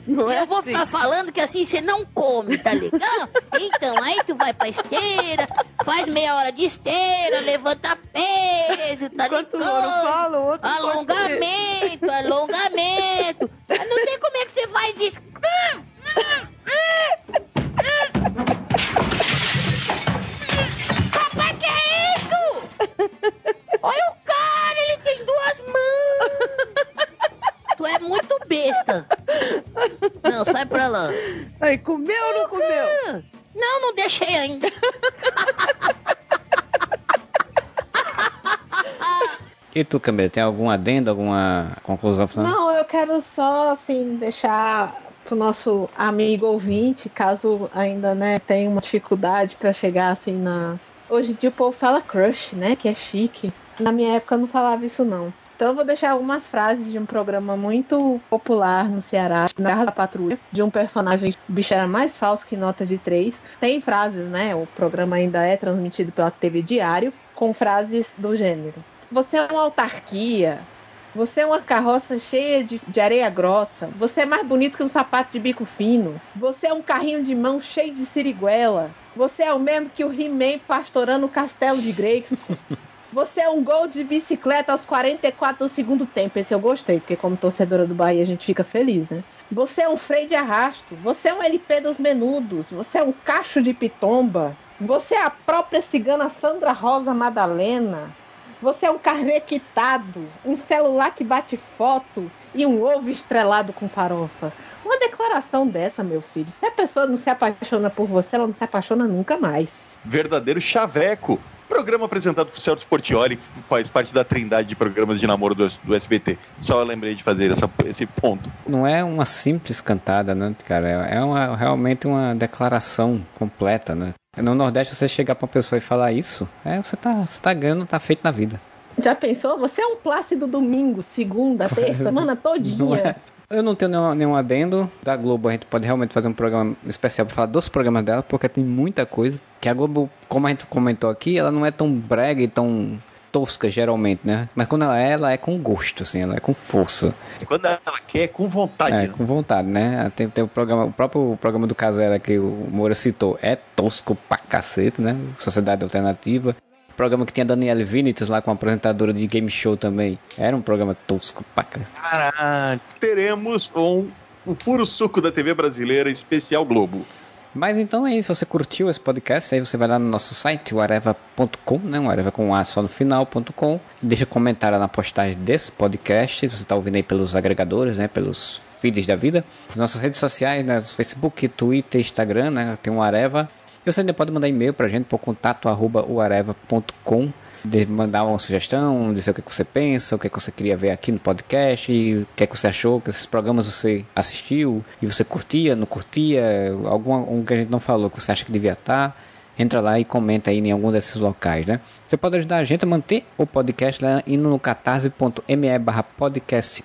Não é eu vou assim. ficar falando que assim você não come, tá legal? Então, aí tu vai pra esteira, faz meia hora de esteira, levanta peso, tá Enquanto ligado? fala, o outro Alongamento, alongamento. Eu não sei como é que você faz isso. Papai, que é isso? Olha o Tu é muito besta. Não, sai pra lá. Aí, comeu ou não comeu? Não, não deixei ainda. E tu, Camila, tem algum adendo, alguma conclusão final? Não, eu quero só assim deixar pro nosso amigo ouvinte, caso ainda né tenha uma dificuldade para chegar assim na. Hoje em dia o povo fala crush, né? Que é chique. Na minha época eu não falava isso não. Então eu vou deixar algumas frases de um programa muito popular no Ceará, na Garra da Patrulha, de um personagem, o bicho era mais falso que nota de três. Tem frases, né? O programa ainda é transmitido pela TV Diário, com frases do gênero. Você é uma autarquia, você é uma carroça cheia de, de, areia grossa. Você é mais bonito que um sapato de bico fino. Você é um carrinho de mão cheio de siriguela. Você é o mesmo que o He-Man pastorando o castelo de Grayskull. Você é um gol de bicicleta aos 44 do segundo tempo. Esse eu gostei, porque como torcedora do Bahia a gente fica feliz, né? Você é um freio de arrasto. Você é um LP dos menudos. Você é um cacho de pitomba. Você é a própria cigana Sandra Rosa Madalena. Você é um carnê quitado, um celular que bate foto e um ovo estrelado com farofa. Uma declaração dessa, meu filho. Se a pessoa não se apaixona por você, ela não se apaixona nunca mais. Verdadeiro chaveco. Programa apresentado por Celso Portioli, que faz parte da trindade de programas de namoro do, do SBT. Só eu lembrei de fazer essa, esse ponto. Não é uma simples cantada, né, cara? É uma, realmente uma declaração completa, né? No Nordeste, você chegar pra uma pessoa e falar isso, é, você tá, você tá ganhando, tá feito na vida. Já pensou? Você é um plácido domingo, segunda, terça, semana todinha. Eu não tenho nenhum, nenhum adendo da Globo. A gente pode realmente fazer um programa especial para falar dos programas dela, porque tem muita coisa. Que a Globo, como a gente comentou aqui, ela não é tão brega e tão tosca geralmente, né? Mas quando ela é, ela é com gosto, assim, ela é com força. E quando ela quer, é com vontade. É, com vontade, né? Tem, tem o programa, o próprio programa do Casella que o Moura citou, é tosco pra cacete, né? Sociedade Alternativa. Programa que tinha Daniela Vinitas lá com a apresentadora de game show também. Era um programa tosco pra. Caraca, teremos um, o puro suco da TV brasileira, especial Globo. Mas então é isso, você curtiu esse podcast, aí você vai lá no nosso site, areva.com, né? O areva com A só no final.com. Deixa comentário na postagem desse podcast, se você está ouvindo aí pelos agregadores, né? Pelos feeds da vida. As nossas redes sociais, né? Facebook, Twitter, Instagram, né? Tem o Areva. E você ainda pode mandar e-mail pra gente por contato arroba uareva.com de mandar uma sugestão, dizer o que você pensa, o que você queria ver aqui no podcast, e o que você achou, que esses programas você assistiu e você curtia, não curtia, algum um que a gente não falou que você acha que devia estar. Entra lá e comenta aí em algum desses locais, né? Você pode ajudar a gente a manter o podcast lá indo no catarse.me barra podcast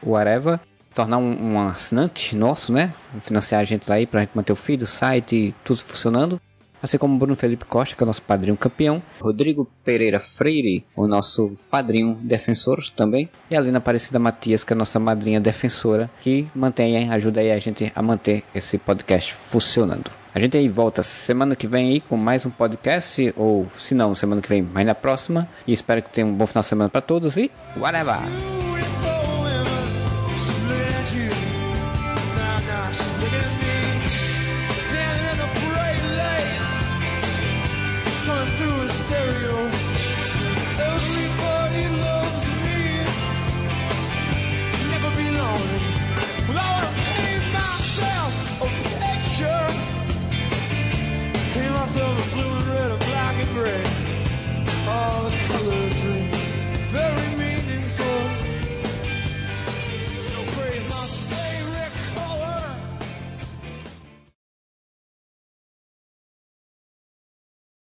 tornar um, um, assinante nosso, né? Financiar a gente lá aí pra gente manter o feed, o site, tudo funcionando assim como Bruno Felipe Costa, que é o nosso padrinho campeão, Rodrigo Pereira Freire, o nosso padrinho defensor também, e a Lina Aparecida Matias, que é a nossa madrinha defensora, que mantém, ajuda aí a gente a manter esse podcast funcionando. A gente aí volta semana que vem aí com mais um podcast, ou se não, semana que vem, mais na próxima. E espero que tenha um bom final de semana para todos e whatever!